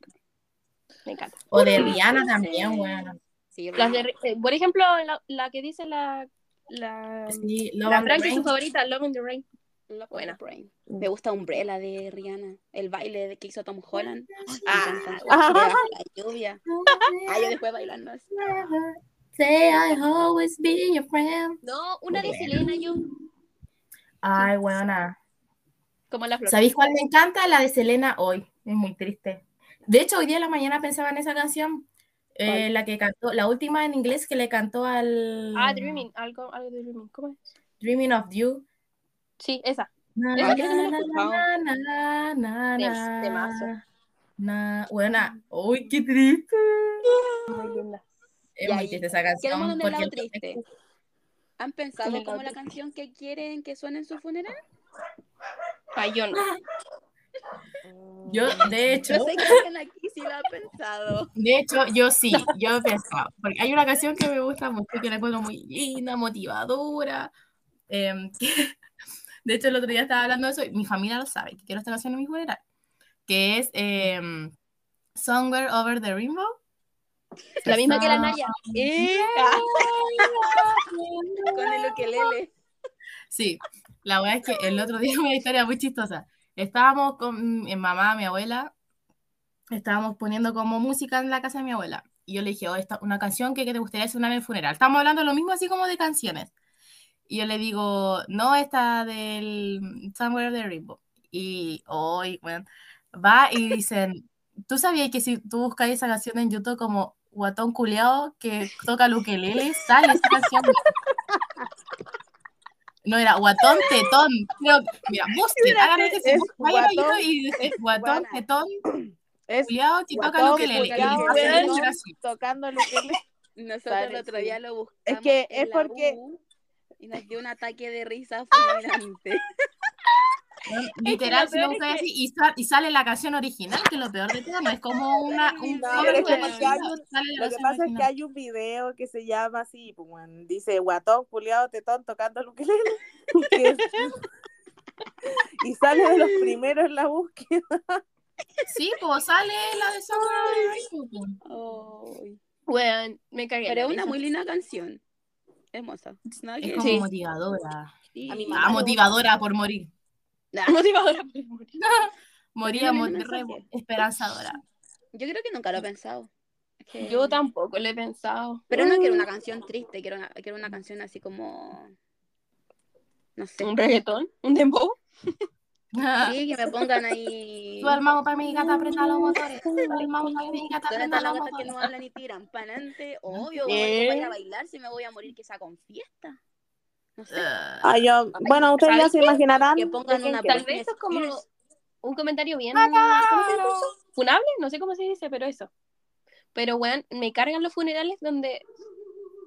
Me encanta. O de Rihanna también, bueno. Sí, Las de, eh, por ejemplo, la, la que dice la. La, Sí, Love la on the Fran, que es su Rain. favorita, Love in the Rain. Love buena. the Brain. Me gusta Umbrella de Rihanna. El baile de que hizo Tom Holland. Ah. Ah. La lluvia. Ah, yo después bailando así. Say I always be your friend. No, una de Bueno. Selena, yo. Ay, buena. Como. ¿Sabéis cuál me encanta? La de Selena hoy. Es muy triste. De hecho, hoy día en la mañana pensaba en esa canción. eh, la que cantó, la última en inglés que le cantó al Ah, Dreaming, algo, algo de Dreaming. ¿Cómo es? Dreaming of You. Sí, esa. Na, Ah, na, na. Buena. Uy, qué triste. Muy linda. Es muy triste esa canción. Porque triste. ¿Han pensado como la canción que quieren que suene en su funeral? Ay, yo de hecho, Yo sé que alguien aquí sí lo ha pensado. de hecho, yo sí, yo he pensado, porque hay una canción que me gusta mucho, que la encuentro muy linda, motivadora. em, que- de hecho, el otro día estaba hablando de eso, y mi familia lo sabe, que quiero esta canción en mi funeral, que es em, Somewhere Over the Rainbow. La misma que la Naya. Eh, con el ukelele. Sí, la verdad es que el otro día una historia muy chistosa. Estábamos con mi mamá, mi abuela, estábamos poniendo como música en la casa de mi abuela. Y yo le dije, oh, esta, una canción que, que te gustaría sonar en el funeral. Estamos hablando de lo mismo así como de canciones. Y yo le digo, no, esta del Somewhere the Rainbow. Y hoy, bueno, va y dicen, ¿tú sabías que si tú buscas esa canción en YouTube como Guatón Culeado que toca el ukelele, sale esa canción? No, era guatón tetón. Creo, mira, busquen, es Vayan a guatón- YouTube y dicen guatón tetón Es culiado que toca weón. decir así. tocando el ukelele. Nosotros Sale, el otro sí. día lo buscamos. Es que es porque- U Y nos dio un ataque de risa fulminante. Literal, si lo que- así y, sa- y sale la canción original, que es lo peor de todo, no es como una, un No, cover pero que es que le- hay un- sale la Lo que pasa es que hay un video que se llama así, pues, bueno, dice guatón, culiado, tetón, tocando el ukelele. que es- y sale de los primeros en la búsqueda. Sí, pues sale la de the Rainbow, Ay. Weón, me cagué. Pero es una muy linda canción. Hermosa. Es que como motivadora. Sí. A mi Ah, mamá motivadora por morir. Nah, Motivadora. Moría re- esperanzadora. Yo creo que nunca lo he pensado. Es que- Yo tampoco lo he pensado. Pero no quiero una canción triste, quiero una, quiero una canción así como. No sé. ¿Un reggaetón? ¿Un dembow? Sí, que me pongan ahí. Tú armado para mi gata, prenda los motores. Tú armado para mi gata, ¿Dónde prenda están las los gatas que no motores. hablan y tiran? Para adelante, obvio. Voy a ir a bailar si me voy a morir, quizá con fiesta. No sé. Ah, yo, bueno, ustedes ya ¿Sabes se imaginarán. Que pongan una. Tal vez eso es como un comentario bien. ¿Cómo se dice eso? ¿Funable? No sé cómo se dice, pero eso. Pero, weón, me cargan los funerales donde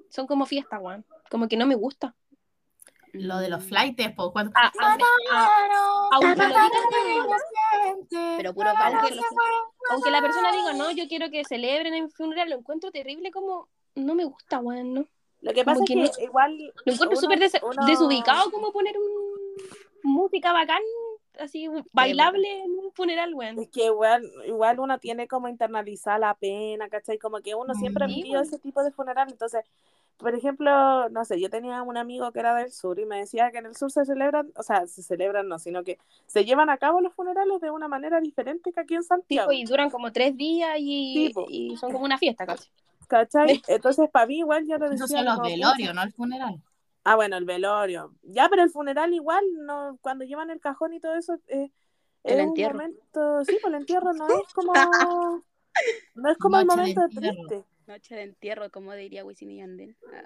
son como fiestas, weón. Como que no me gusta. Lo de los flights, pues cuando... Ah, ah, ah, aunque lo digan, Pero puro aunque, baile. lo- aunque la persona diga, no, yo quiero que celebren en mi funeral, lo encuentro terrible como, no me gusta, weón, ¿no? Lo que pasa que es que igual. Lo encuentro súper des- uno- desubicado como poner un música bacán, así bailable en un funeral, weón. Es que igual, igual uno tiene como internalizar la pena, ¿cachai? Como que uno siempre ha Sí, vivido ese tipo de funeral. Entonces, por ejemplo, no sé, yo tenía un amigo que era del sur y me decía que en el sur se celebran, o sea, se celebran no, sino que se llevan a cabo los funerales de una manera diferente que aquí en Santiago. Tipo, y duran como tres días y, y son como una fiesta casi. ¿Cachai? Entonces, para mí igual yo lo Esos decía son los velorios, no el funeral. Ah, bueno, el velorio. Ya, pero el funeral igual, no, cuando llevan el cajón y todo eso, eh, El es entierro. un momento, sí, pues el entierro no es como, no es como el Noche de momento entierro. triste. Noche de entierro, como diría Wisin y Yandel. Ah,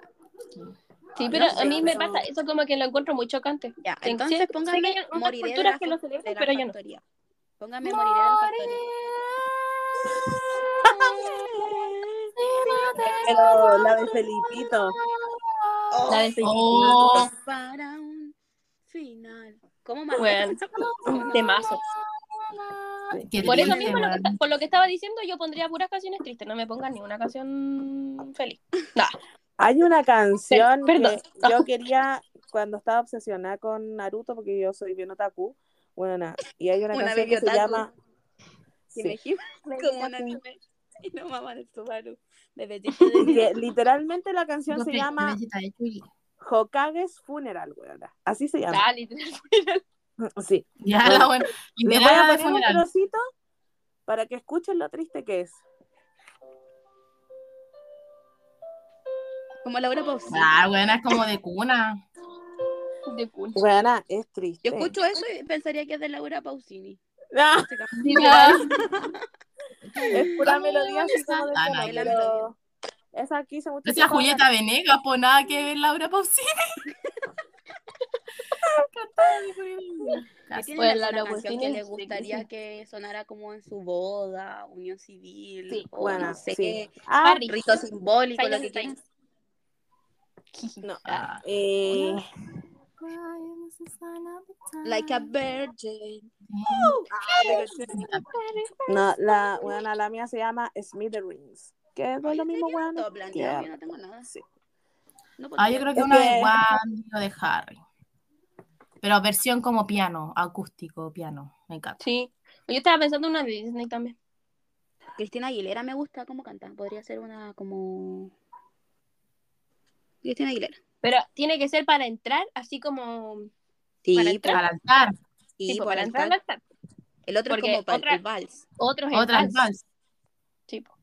Sí, Ay, pero no a mí me pero- pasa eso como que lo encuentro muy chocante. Ya, Sí, entonces que póngame otras moriré de la, que lo celebran, de la pero yo no. Póngame moriré de la factoría. Pero la de Felipito. La de Oh, Para un final. ¿Cómo más? Bueno, temazo. qué Por eso mismo, lo que por lo que estaba diciendo, yo pondría puras canciones tristes, no me pongan ni una canción feliz. Nah. Hay una canción Per- perdón. que yo quería cuando estaba obsesionada con Naruto, porque yo soy bien otaku, bueno, y hay una, Una canción que se llama... Sí. me gime como un anime. Y no maman el Subaru. De Vegeta de que literalmente la canción se llama. Hokage's Funeral, weona. Así se llama. Ah, literal. Sí. Ya, Bueno. Les voy a poner un trocito para que escuchen lo triste que es. Como Laura Pausini. Ah, buena, es como de cuna. De cool. Buena, es triste. Yo escucho eso y pensaría que es de Laura Pausini. Ah, Literal. es pura melodía así como de pero esa aquí hice mucho Decía Julieta Venegas, pues nada que ver Laura Pausini. ¿Qué tiene Pues, Laura Pausini, que le sí, gustaría sí. que sonara como en su boda, unión civil, Sí, o Bueno, no sé, sí. Ah, Harry. rito simbólico, lo que no. Ah. Eh, Like a virgin. no, la, bueno, la mía se llama Smithereens. Que es lo mismo, no tengo nada. Sí. No Ah, yo creo que una de Juan de Harry. Pero versión como piano, acústico, piano. Me encanta. Sí. Yo estaba pensando en una de Disney también. Cristina Aguilera me gusta cómo canta. Podría ser una como. Cristina Aguilera. Pero tiene que ser para entrar, así como. Sí, Para entrar. Para altar. sí, para entrar al altar. altar. El otro Porque es como para otra- el vals. Otros es Otra vals. vals. Sí, po.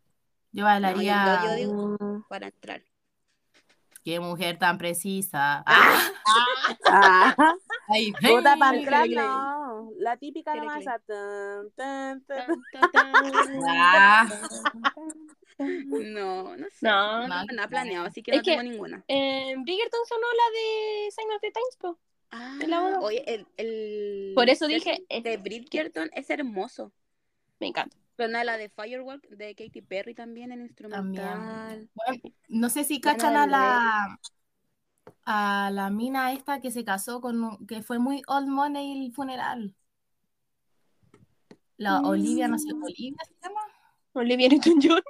Yo bailaría. No, yo- yo digo- Para entrar. Qué mujer tan precisa. ¡Ah! Ah, Ay, puta que- no. La típica nomás No, no sé. No. No planeado, así que Es no que- tengo ninguna. En Bridgerton sonó la de Sign of the Times, po. Ah, la oye, el, el Por eso dije, de Bridgerton es hermoso. Me encanta. Suena la de Firework de Katy Perry también en instrumental. Bueno, no sé si cachan a la a la mina esta que se casó con un- que fue muy old money el funeral. La Mm. Olivia, no sé, Olivia se llama. Olivia Newton-John.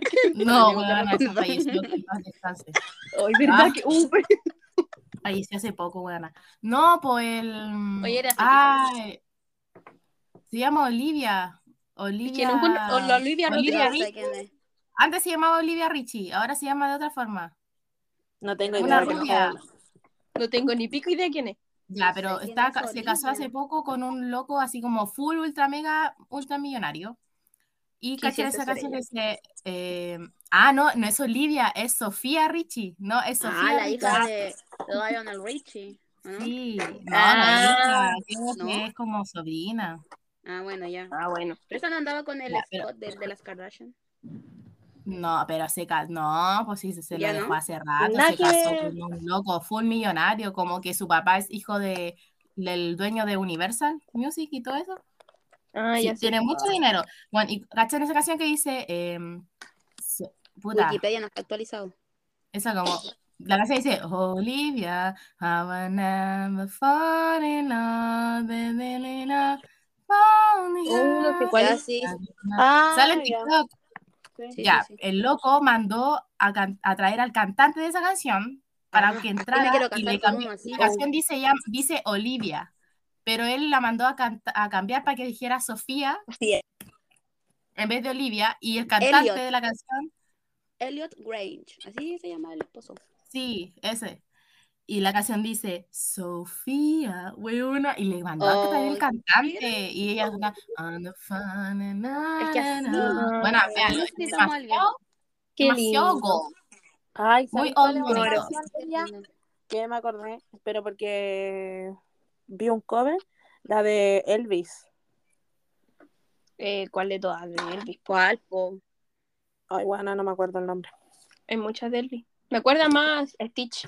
No, bueno, esa Newton-John. falleció, que descanse. Ay, ¿verdad Ah. que uh, Falleció hace poco, buena. No, pues el. Oye, era Ay, se llama Olivia. Olivia. que no encuentro- o la Olivia No. Antes se llamaba Olivia Richie, ahora se llama de otra forma. No tengo Una idea. rubia. No tengo ni pico idea quién es. Ya, No pero sé está, es se casó hace poco con un loco así como full ultra mega ultra millonario. Y cachar esa canción que dice eh, ah no, no es Olivia, es Sofía Richie, no, es Ah, Sofía la Richie. hija de Lionel Richie. ¿o ¿no? Sí, no, Ah, no, es hija, ¿no? que es como sobrina. Ah, bueno, ya. Ah, bueno. Pero esa no andaba con el Ya, pero- spot de, de las Kardashian. No, pero se casó, no, pues sí, se, se lo ¿Ya dejó no? hace rato, se casó con un loco full millonario, como que su papá es hijo de del dueño de Universal Music y todo eso. Ah, Sí, tiene mucho dinero. Bueno, y ¿cachan esa canción que dice, so- puta, Wikipedia no está actualizado. Esa como, la canción dice, Olivia, I will never fall in love, baby, love, in Uh, no sé love". cuál es. Ah, Sale en. TikTok. Sí. Sí, ya, sí, sí. el loco mandó a, can- a traer al cantante de esa canción para Ah, que entrara quiero y le cambió. La canción dice, ya, dice Olivia, pero él la mandó a, cambiar para que dijera Sofía Sí. en vez de Olivia y el cantante Elliot. de la canción, Elliot Grange, así se llama el esposo. sí, ese. Y la canción dice, Sofía, weona, y le mandó a traer el cantante. Y ella una, "On the fun and Es que así, Bueno, veanlo, es demasiado, Qué demasiado lindo. go. Ay, Muy ¿sabes cuál es old una? Que me acordé, pero porque vi un cover, la de Elvis. Eh, ¿Cuál de todas de Elvis? ¿Cuál, po? Ay, bueno, no me acuerdo el nombre. Hay muchas de Elvis. Me acuerda más Stitch.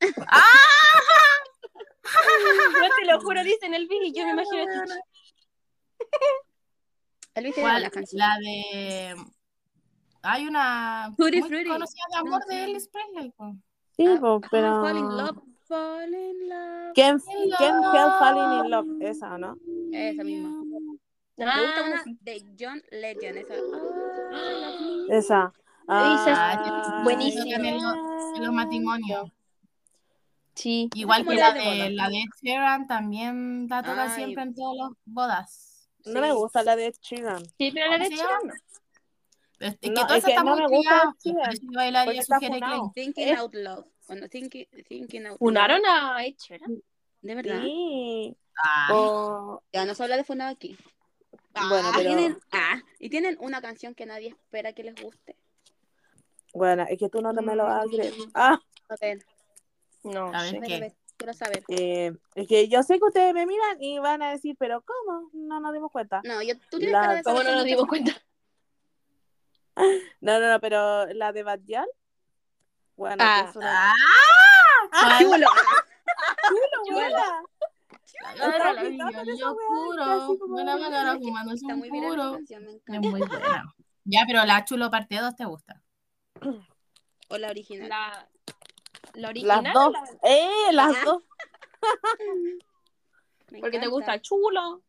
¡Ah! No te lo juro, dicen Elvis y yo me imagino a Stitch. Elvis tiene ¿Cuál? La de. Hay una Tutti muy Frutti. conocida de amor No de. Elvis Presley. Sí, Ah, ah, pero... Fall in Love, Fall in Love. Can't, In Help. Falling in Love, esa, ¿no? Esa misma. Me Ah, gusta una de John Legend, esa. Ah, me. Esa. Esa es Ay, buenísima. En los- en los matrimonios. Sí. Igual que la de la de Ed Sheeran también la toca siempre en todas las bodas. No me Sí. gusta la de Ed Sheeran. Sí, pero la de ¿Cómo se Sheeran no. Es, que No, todo es que no muy me gusta Ed Sheeran, porque está funado. Thinking Out Loud. Cuando thinking, thinking Out ¿Funaron Loud. a Ed Sheeran? ¿De verdad? Sí. Ah, O- Ya no se habla de funado aquí. Bueno, Y pero... tienen, ah, y tienen una canción que nadie espera que les guste. Bueno, es que tú no te me lo vas a creer. Ah, A ver, No A ver, sé. ¿Qué? quiero saber. eh, es que yo sé que ustedes me miran y van a decir, pero ¿cómo? No nos dimos cuenta. No, yo, tú tienes La- de ¿Cómo no nos dimos cuenta? No, no, no, pero la de Badial. Bueno, Ah. que es una... ah, Ah, ¿cuál? chulo. buena. La Estaba gana la esa yo bacana Es que fumándose Está un puro. Es muy buena. Ya, pero la chulo parte 2 te gusta. O la original. La, la original. Las dos. la- ¡Eh! Las Ajá. dos. Porque te gusta chulo.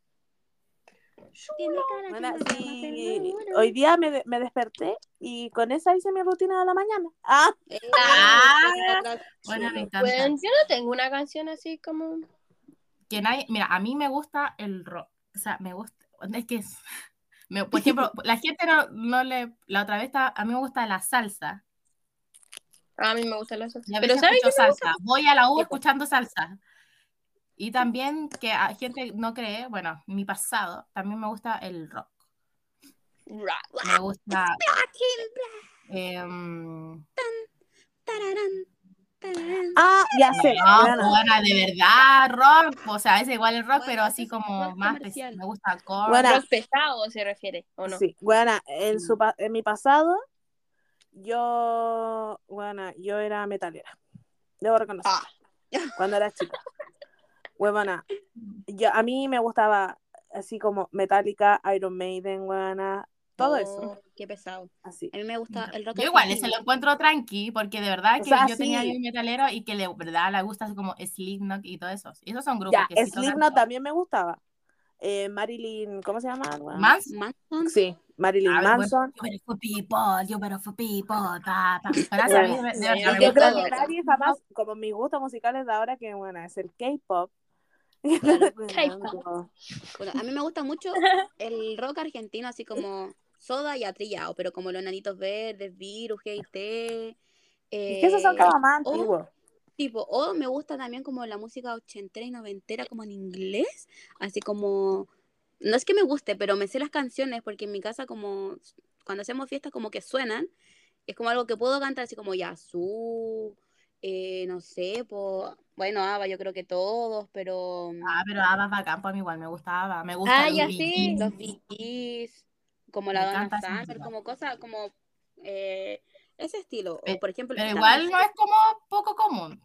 Bueno, sí, ternura. hoy día me, me desperté y con esa hice mi rutina de la mañana. Ah, Eh, Ah, Bueno, me encanta. Bueno, yo no tengo una canción así como. que nadie, mira, a mí me gusta el rock, o sea, me gusta, es que, es- me- por ejemplo, la gente no, no le, la otra vez estaba- a mí me gusta la salsa, A mí me gusta la salsa. Pero ¿sabes escucho qué me salsa, voy a la U escuchando salsa, y también que a gente no cree, bueno, mi pasado, también me gusta el rock, me gusta, em, ah ya sé. no, Bueno, de verdad, rock, o sea, es igual el rock, Bueno, pero así como más, comercial. me gusta Korn, Bueno, Rock pesado se refiere, ¿o no? Sí, bueno, en, su, pa- en mi pasado, yo, bueno, yo era metalera. Debo reconocer. Ah. Cuando era chica. Huevona, yo, a mí me gustaba así como Metallica, Iron Maiden, huevona, todo Oh, eso. Qué pesado. Así. A mí me gusta el rock. Yo igual, argentino. lo encuentro tranqui, porque de verdad O que sea, yo tenía sí. un metalero y que de verdad le gusta así como Slipknot y todo eso. Y esos son grupos Ya, que sí Slipknot todo. también me gustaba. Eh, Marilyn, ¿cómo se llama? Manson. Sí, Marilyn Manson. you better for people, you better for people, a mí, Bueno, de sí, yo creo que nadie jamás, como mis gustos musicales de ahora, que bueno, es el K-pop. K-pop. Bueno, a mí me gusta mucho el rock argentino, así como Soda y Atrillado, pero como los Nanitos Verdes, Virus, GT. Es que esos son eh, como más antiguos. Tipo, o me gusta también como la música ochentera y noventera, como en inglés, así como, no es que me guste, pero me sé las canciones porque en mi casa como, cuando hacemos fiestas como que suenan, es como algo que puedo cantar así como Yazoo, eh, no sé, po, bueno, Ava, yo creo que todos, pero Ah, pero Ava es bacán, pues a mí igual me gustaba. Me gusta Ah, los ya sí. Los Gees, como la Me Donna Summer, como cosas, como eh, ese estilo, o por ejemplo, Pero igual no es como poco común.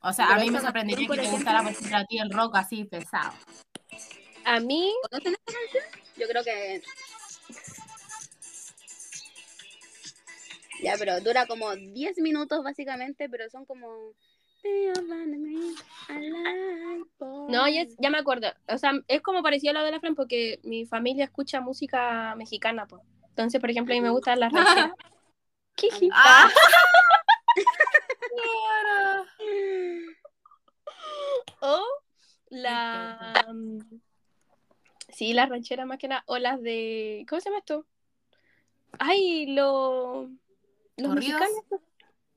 O sea, a Pero mí me sorprendería que te ejemplo- gustara, por ejemplo, a ti el rock así pesado. A mí, ¿Conocen esta canción? Yo creo que Ya, pero dura como 10 minutos básicamente, pero son como... No, ya, ya me acuerdo. O sea, es como parecido a lo de la Fran porque mi familia escucha música mexicana, pues. Entonces, por ejemplo, a mí me gustan las rancheras. Jiji. Ah. O la... mm, Sí, las rancheras más que nada. O las de... ¿Cómo se llama esto? Ay, lo... Los ¿Corridos? mexicanos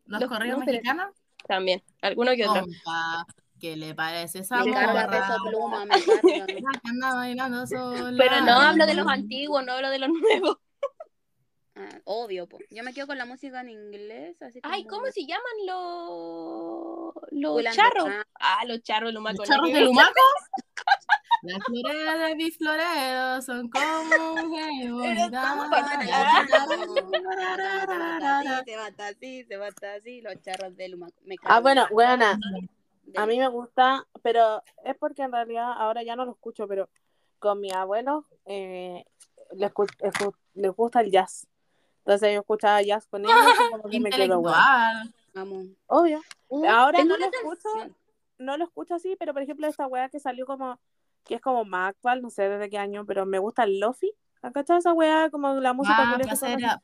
Los Los- no, pero- mexicanos. también. Alguno que otro. Compa, ¿qué le parece esa Me peso pluma, me que sola. Pero no hablo de los antiguos, no hablo de los nuevos. Ah, obvio, po. Yo me quedo con la música en inglés, así como... Ay, ¿cómo se llaman los los charros? Ah, los charros, lo más ¿Los charros de Lumaco? Las de mis floreros son como un Se mata así, se mata así, los charros de Luma. Me Ah, bueno, buena. A mí me gusta, pero es porque en realidad ahora ya no lo escucho, pero con mi abuelo eh, les, escu- escu- les gusta el jazz. Entonces yo escuchaba jazz con ellos y como que me quedo bueno. Intelectual. Vamos. Obvio. Uh, Ahora no lo escucho, no lo escucho así, pero por ejemplo esta weá que salió como, que es como más actual, no sé desde qué año, pero me gusta el lofi. ¿Has cachado esa weá como la música Ah, culia ¿qué que son hacer?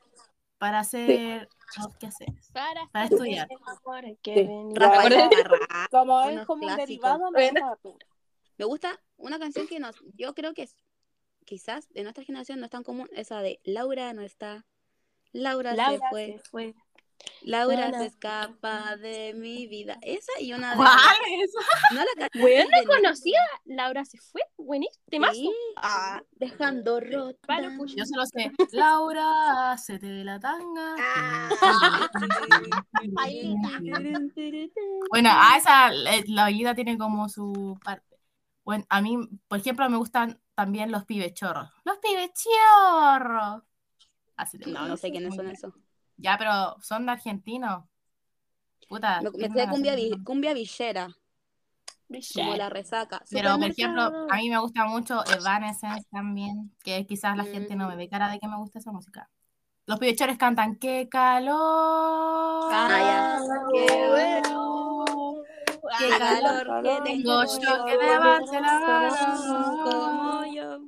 Para hacer... Para, Para estudiar. Que Sí. Como es como un derivado, me gusta. Me gusta una canción que nos, yo creo que es, quizás de nuestra generación no es tan común, esa de Laura no está, Laura, Laura se fue, se fue. Laura No, se escapa de mi vida. Esa y una de... ¿Cuál es? No la de- no conocía. Laura se fue. Buenísimo. Sí. Ah, dejando rota. Yo solo sé, Laura, se te ve la tanga. Ah. Bueno, a esa eh, la vida tiene como su parte. Bueno, a mí, por ejemplo, me gustan también los pibes chorros. Los pibes chorros. Así No, no sé quiénes son esos. Ya, pero son de argentinos. Puta. Me, me sé cumbia, vi- cumbia villera, como la resaca. Pero, por ejemplo, a mí me gusta mucho Evanescence también, que quizás la gente no me Mm. ve cara de que me gusta esa música. Los pibechores cantan ¡Qué calor! Ah, ya. Qué bueno. Qué calor calor que tengo yo que levante la mano. como yo.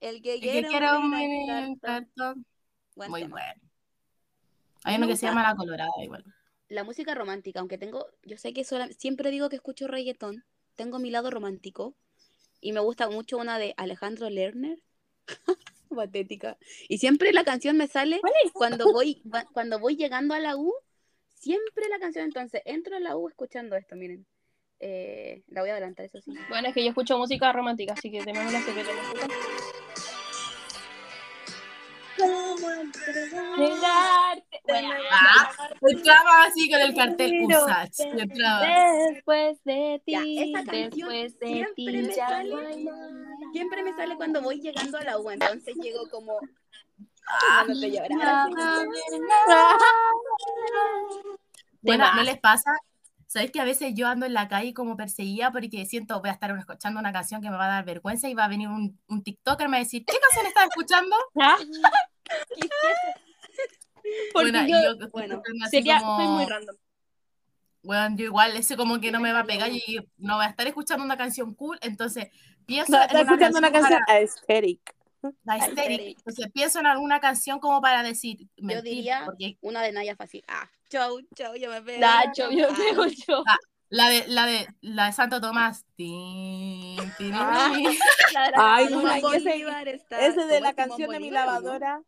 El que El que quiera un cartón. Muy bueno. Hay uno que se llama La Colorada igual. La música romántica, aunque tengo, yo sé que sola- siempre digo que escucho reggaetón, tengo mi lado romántico y me gusta mucho una de Alejandro Lerner, patética. Y siempre la canción me sale cuando voy cuando voy llegando a la U, siempre la canción, entonces entro a la U escuchando esto, miren. Eh, la voy a adelantar, eso sí. Bueno, es que yo escucho música romántica, así que tenemos la que escuchar. Negarte. Bueno, Ah, entraba así con el cartel Usach. Después de ti, Ya, después de siempre ti, me ya sale. no. Siempre me sale cuando voy llegando a la U, entonces llego como Ah, cuando te lloras. Bueno. ¿no les pasa? ¿Sabéis que a veces yo ando en la calle como perseguida porque siento voy a estar escuchando una canción que me va a dar vergüenza y va a venir un, un TikToker y me va a decir, ¿qué canción estás escuchando? ¿Ah? Porque bueno, y yo, bueno, sería, como, soy muy random. bueno, yo igual, ese como que no me va a pegar y no voy a estar escuchando una canción cool, entonces pienso No, en está escuchando una canción para- aesthetic. La estética. Entonces pienso en alguna canción como para decir. Yo diría una de Naya Fácil. Ah, chau, chau, yo me veo. La, chau, yo me veo, la de, la de, la de Santo Tomás. Tín, tín, ah, tín. La Ay, ese, de la canción de mi lavadora.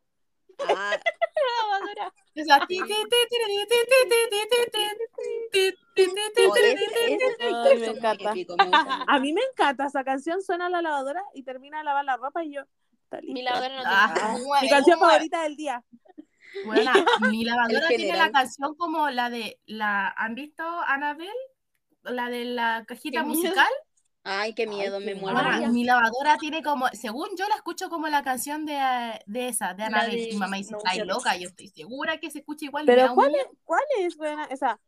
A mí me encanta esa canción, suena la lavadora y termina de lavar la ropa y yo, Está Mi lavadora no tiene Ah, mueve, Mi canción mueve. favorita del día. Buena, mi lavadora El tiene la canción como la de la ¿han visto Annabelle? La de la cajita miedo. musical. Ay, qué miedo, Ay, me muero. Bueno, mi lavadora tiene como, según yo la escucho como la canción de, de esa, de La Annabelle. de- Mi mamá dice, no, "Ay, loca, yo estoy segura que se escucha igual. me Pero un ¿cuál es, cuál es buena? Esa.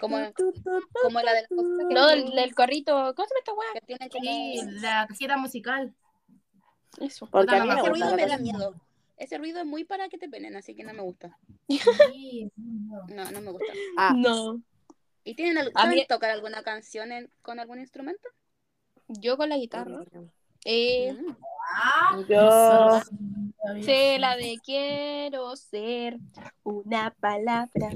Como, Tu, tu, tu, tu, como la de las cosas que, No, del, del corrito. ¿Cómo se llama esta weá? que tiene como... Sí, la cajita musical. Eso. Porque a mí me ruido me da miedo. Ese ruido es muy para que te penen, así que no me gusta. Sí, no. No, no me gusta. Ah, No. ¿Y tienen al- A saben mí- tocar alguna canción en- con algún instrumento? Yo con la guitarra. Eh, Mm. Ah, Yo- sé la de quiero ser una palabra.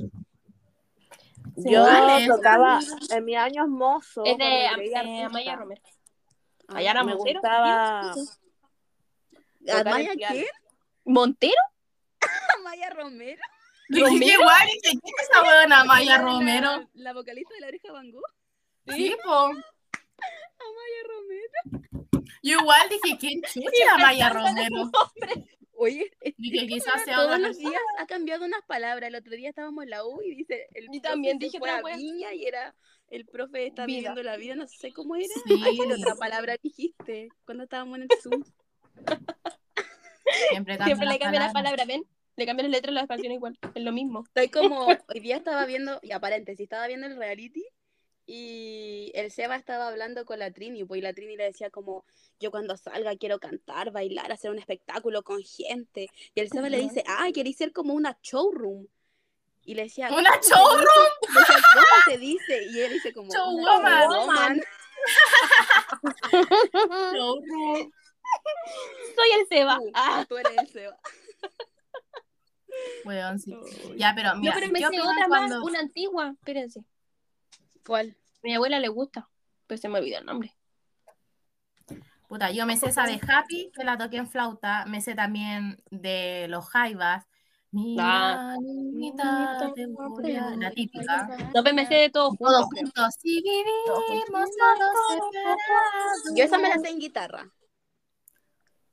Yo tocaba en mis años mozos. Es de eh, Amaya Romero. Ayara Me gustaba ¿Amaya el piano. quién? ¿Montero? Amaya Romero. Dije, igual, dije, ¿quién es esa buena Maya Romero? La, vocalista de la oreja Van Gogh. Sí, po. Amaya Romero. Yo igual dije, ¿quién chucha es Maya Romero? Oye, es- Dije, quizás sea todos otra los persona. días ha cambiado unas palabras. El otro día estábamos en la U y dice, el Y también dije fue a. Viña y era el profe está Vida. viviendo la vida, no sé cómo era. Sí. Ay, ¿qué otra palabra dijiste cuando estábamos en el Zoom? Siempre, cambia Siempre le cambian las palabras. ¿ven? Le cambian las letras de las canciones igual. Es lo mismo. Estoy como, hoy día estaba viendo, y a paréntesis, estaba viendo el reality y el Seba estaba hablando con la Trini, pues y la Trini le decía como, yo cuando salga quiero cantar, bailar, hacer un espectáculo con gente. Y el Seba le dice, ah, queréis ser como una showroom. Y le decía, ¿Una "¿Cómo se showroom? dice?". Le decía, ¿cómo se dice? Y él dice como, "Una Showwoman. showwoman". Showroom. Soy el Seba. Tú, Ah. tú eres el Seba. Weón, sí. Ya, pero No, pero me ¿qué sé otra cuando... más, una antigua. Espérense. ¿Cuál? A mi abuela le gusta. Pues se me olvidó el nombre. Puta, yo me sé esa de Happy, que la toqué en flauta. Me sé también de los Jaivas. Mira, Ah. niñita, La típica. No, pero me sé de todo Todos juntos. creo. juntos, sí vivimos todos separados. Yo esa me la sé en guitarra.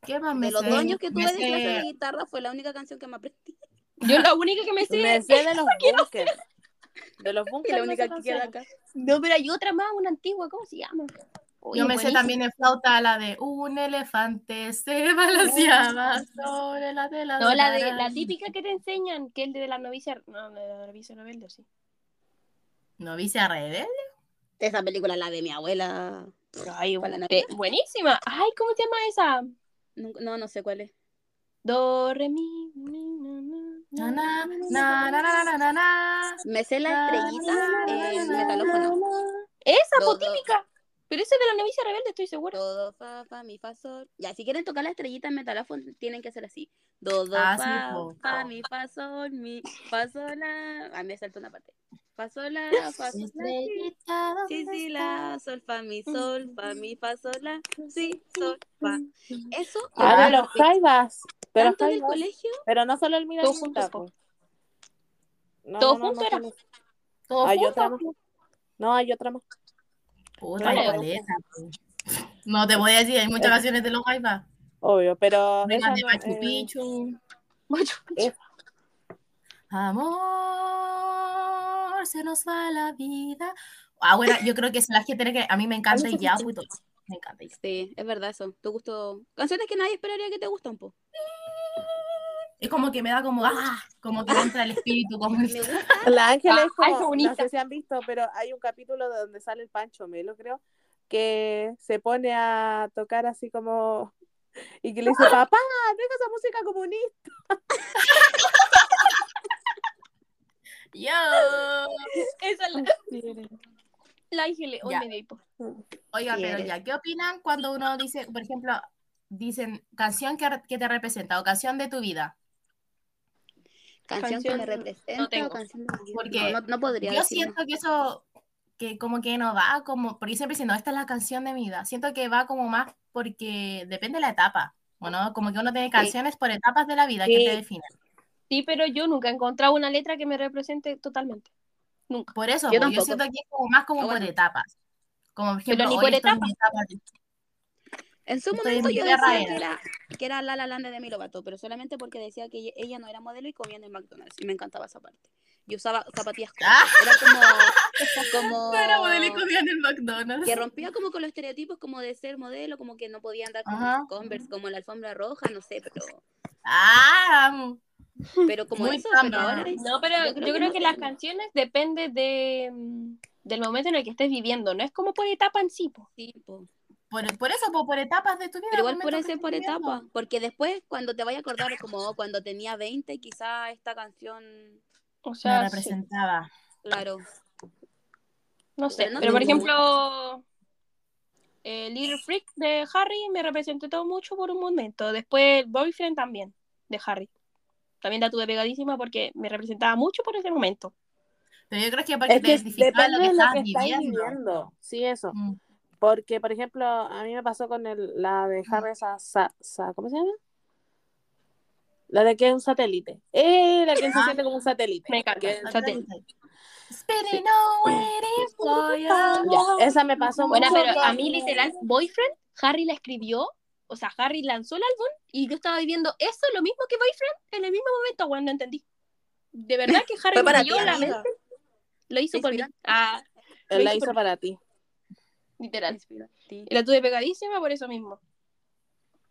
¿Qué más me De los sé? dos años que Me tuve de clase de guitarra fue la única canción que me aprendí. Yo la única que me sé. Me sé de los bunkers. De los bunkers. la única que queda acá. No, pero hay otra más, una antigua. ¿Cómo se llama? Oye, Yo me sé también en flauta la de un elefante se balanceaba sobre la tela. No, la de arana". la típica que te enseñan, que es de la novicia. No, de la novicia rebelde, sí. ¿Novicia rebelde? Esa película, la de mi abuela. Ay, ¿Cuál la eh, buenísima. Ay, ¿cómo se llama esa? No, no sé cuál es. Do, re, mi, na, na, na, Me sé la estrellita en metalófono. Esa, potímica. Pero ese es de la novicia rebelde, estoy seguro. Todo, fa, fa, mi, fa, sol. Ya, si quieren tocar la estrellita en metalófono, tienen que hacer así. Do, do, fa, fa, mi, fa, sol, mi, fa, sol, la... A mí me salta una parte. Fa, sol, la, fa, sol, la, si. Estrellita, Sí, ¿dónde sí, la, sol, fa, mi, sol, fa, mi, fa, sol, la, si, sol, fa. Eso, Ah, de yo los Jaivas. Los tanto en el Jaivas. colegio, Pero no solo el Mira Todos juntos, po. No, ¿Todos no, no, juntos no ¿Todo Hay junto? otra más. No, hay otra más. Puta, Bueno, ¿cuál es esa, po? No te voy a decir, hay muchas canciones de los Jaivas. Obvio, pero. Vengan de no, Machu eh, Picchu. Machu Picchu. Amor, se nos va la vida. Ah, bueno, yo creo que es la gente que a mí me encanta y ya, puto. Me encanta ya. sí, es verdad eso. Tu gusto. Canciones que nadie esperaría que te gustan, po. Es como que me da como, ah, como que entra el espíritu Me comunista. gusta. La Ángela Ah, es ay, como, no sé si han visto, pero hay un capítulo de donde sale el Pancho Melo, creo, que se pone a tocar así como y que le dice, papá, deja esa música comunista. Yo. Esa es la, la Ángel. Hoy Ya. me. Oiga, pero ya, ¿qué opinan cuando uno dice, por ejemplo, dicen canción que, que te representa o canción de tu vida? Canción que me representa. no tengo. o canción de mi vida. Porque no, no, no podría Yo decirlo. siento que eso, que como que no va como, porque siempre diciendo, esta es la canción de mi vida. Siento que va como más porque depende de la etapa, ¿o no? Como que uno tiene canciones por etapas de la vida que te definen. Sí, pero yo nunca he encontrado una letra que me represente totalmente. Nunca. Por eso, Yo pues, yo, siento que es como más como Ah, por bueno. etapas. Como por Pero ejemplo, ni hoy por etapas. mi etapa de- En su Estoy momento yo decía que era. que era La La Land de Demi Lovato, pero solamente porque decía que ella, ella no era modelo y comía en el McDonald's y me encantaba esa parte. Yo usaba zapatillas Ah. cortas. Era como, como No era modelo y comía en el McDonald's. que rompía como con los estereotipos como de ser modelo, como que no podía andar con Ajá. Converse como en la alfombra roja, no sé, pero, Ah. Pero como Muy eso, pero Tumblr. ahora es- No, pero yo creo, no que las canciones depende de mm, del momento en el que estés viviendo, no es como por etapa en sí. po. Sí, po. Por, por eso, po, por etapas de tu vida. Pero igual puede ser por estés viviendo. etapa, porque después cuando te vayas a acordar como oh, cuando tenía 20, quizá esta canción, O Me sea, sí, representaba. claro, no sé. Pero no Pero por ejemplo, eh, Little Freak de Harry me representó mucho por un momento. Después Boyfriend también, de Harry. También la tuve pegadísima porque me representaba mucho por ese momento. Pero yo creo que porque Es que depende lo que de lo estabas que viviendo. viviendo. Sí, eso. Mm. Porque, por ejemplo, a mí me pasó con el, la de Harry, esa, sa- sa- ¿cómo se llama? La de que es un satélite. Eh, la que se Ah. siente como un satélite. Me encanta. Que- Satélite. For you. Ya, esa me pasó Bueno, mucho pero a mí literal, Boyfriend, Harry la escribió, o sea, Harry lanzó el álbum y yo estaba viviendo eso, lo mismo que Boyfriend, en el mismo momento, bueno, no entendí. De verdad que Harry para me ti, dio la amiga. mente, lo hizo Te por mí. Ah, Él la hizo hizo para ti. literal. Y la tuve pegadísima por eso mismo.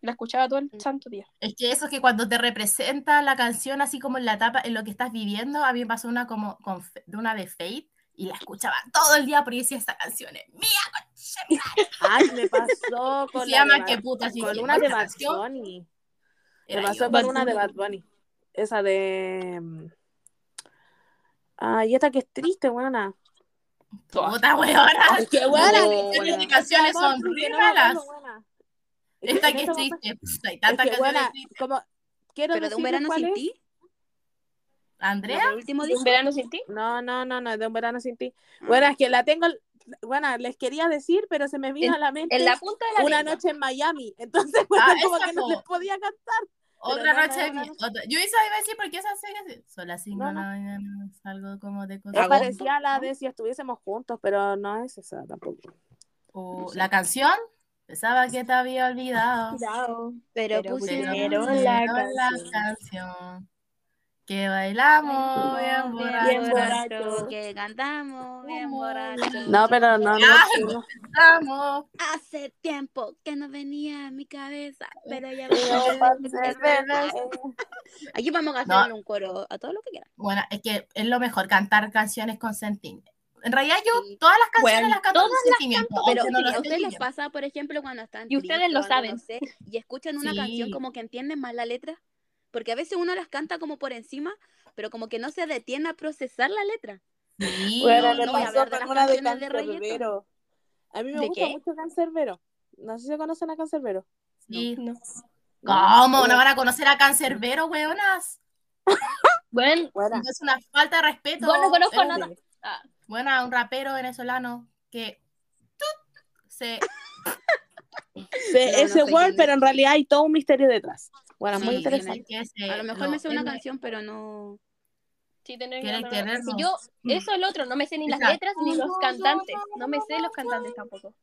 La escuchaba todo el Mm. santo día. Es que eso es que cuando te representa la canción así como en la etapa, en lo que estás viviendo, a mí me pasó una como con de una de Fate y la escuchaba todo el día porque decía esta canción es mía, madre". Ay, me pasó con Se la llama qué puta si con dije, una de Bad canción Bunny. Me pasó yo. con Bad una de. Bad Bunny. Esa de. mm, Ay, esta que es triste, buena. Puta weona. No, buena. Mis canciones son re malas. Esta que es triste. hay tantas canciones tristes. como. Quiero Pero de un verano sin ti, Andrea, último ¿Un disco. verano sin ti? No, no, no, no, de un verano sin ti. Ah. Bueno, es que la tengo. Bueno, les quería decir, pero se me vino a la mente En la punta de la una noche en Miami. Entonces, bueno, Ah, como que no les podía cantar. otra no, noche. no, de no, otra- Yo esa iba a decir porque esa serie son las 5 No, de la mañana. Salgo como de cosas. Parecía la de si estuviésemos juntos, pero no es esa tampoco. O sé. la canción, pensaba que te había olvidado. Pero, Pero Pero pusieron la pusieron la canción. canción que bailamos bien borracho. que cantamos bien borracho. No, pero no, no. No. Vamos. Hace tiempo que no venía a mi cabeza, pero ya Pero, va. Aquí vamos a No. hacerle un coro a todo lo que quieran. Bueno, es que es lo mejor cantar canciones con sentimiento. En realidad yo Sí. todas las canciones Bueno, las canto con todas sentimiento. Pero aunque no lo a ustedes les pasa, por ejemplo, cuando están Y ustedes lo saben. no sé, y escuchan una Sí. canción como que entienden más la letra, porque a veces uno las canta como por encima, pero como que no se detiene a procesar la letra. Sí. Bueno, no me voy a pasó hablar de con las una de. Cancerbero. A mí me ¿De gusta qué? mucho Cancerbero. No sé si conocen a Cancerbero. Sí. No. ¿Cómo? ¿No van a conocer a Cancerbero, weonas? Bueno, Bueno, Es una falta de respeto. Yo no conozco nada. ah, Bueno, a un rapero venezolano que ¡tut! se no ese sé word, pero en realidad hay todo un misterio detrás. Bueno, sí, muy interesante. que se- A lo mejor lo- me sé una canción, pero no. sí, tener que. Si yo, eso es lo otro, no me sé ni las letras ni los cantantes. No me sé los cantantes tampoco.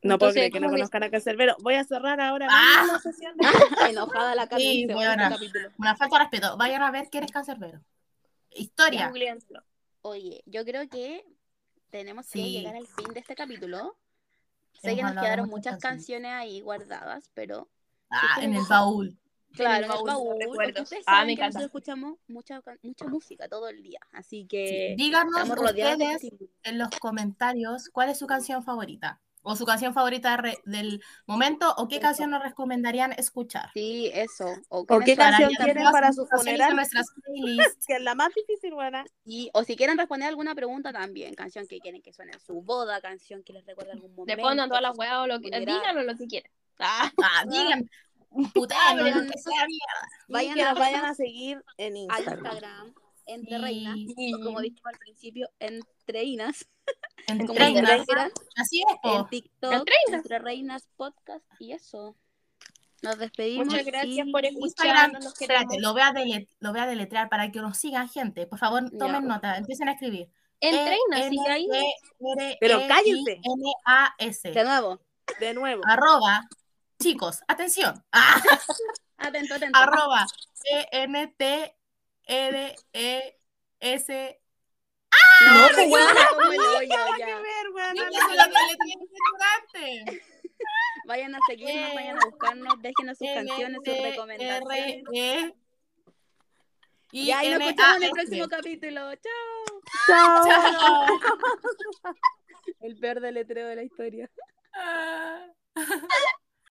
No puedo Entonces, creer que no ¿cómo me- conozcan a Cancerbero. Voy a cerrar ahora Ah. mismo la sesión de... Enojada la Cami, Sí, buena. capítulo. Una falta de respeto. Vayan a ver quién es Cancerbero. Historia. Oye, yo creo que tenemos que Sí. llegar al fin de este capítulo. Sé que nos quedaron muchas canciones. canciones ahí guardadas, pero Ah, en el baúl. claro, en el baúl ustedes Ah, saben que nosotros escuchamos mucha, can- mucha música todo el día. Así Sí. que Díganos rodeados de ustedes en los comentarios cuál es su canción favorita. O su canción favorita re- del momento o qué Eso. canción nos recomendarían escuchar. Sí, eso. O, ¿O qué canción quieren para su funeral? en nuestras playlists. Que es la más difícil, buena. Y, o si quieren responder alguna pregunta también. Canción que quieren que suene en su boda, canción que les recuerda algún momento. Le todas las weas o lo que. Díganos lo que quieran. Ah, Ah, mierda. Vayan a nos vayan a seguir en Instagram. Instagram, entre Sí. reinas, o como dijimos al principio, entre inas, como reinas. Así es, po. en TikTok, Entre reinas. entre reinas podcast y eso. Nos despedimos. Muchas gracias y- por escucharnos. Espérate, lo voy, a lo voy a deletrear para que nos sigan, gente. Por favor, tomen Ya. nota, empiecen a escribir. Entre E reinas, sigue ahí. Pero cállense. N-A-S. De nuevo, De nuevo. Arroba, chicos, atención. Ah, atento, atento. arroba E-N-T-R-E-S. No, No, pues pues, bueno, weona. como el hoyo, Nada que ya. ver, no, no, no. Vayan a seguirnos, vayan a buscarnos, déjenos sus canciones, sus recomendaciones. N-T-R-E. Y ahí nos escuchamos en el próximo capítulo. Chao. Chao. Chao. El peor deletreo de la historia. Ah.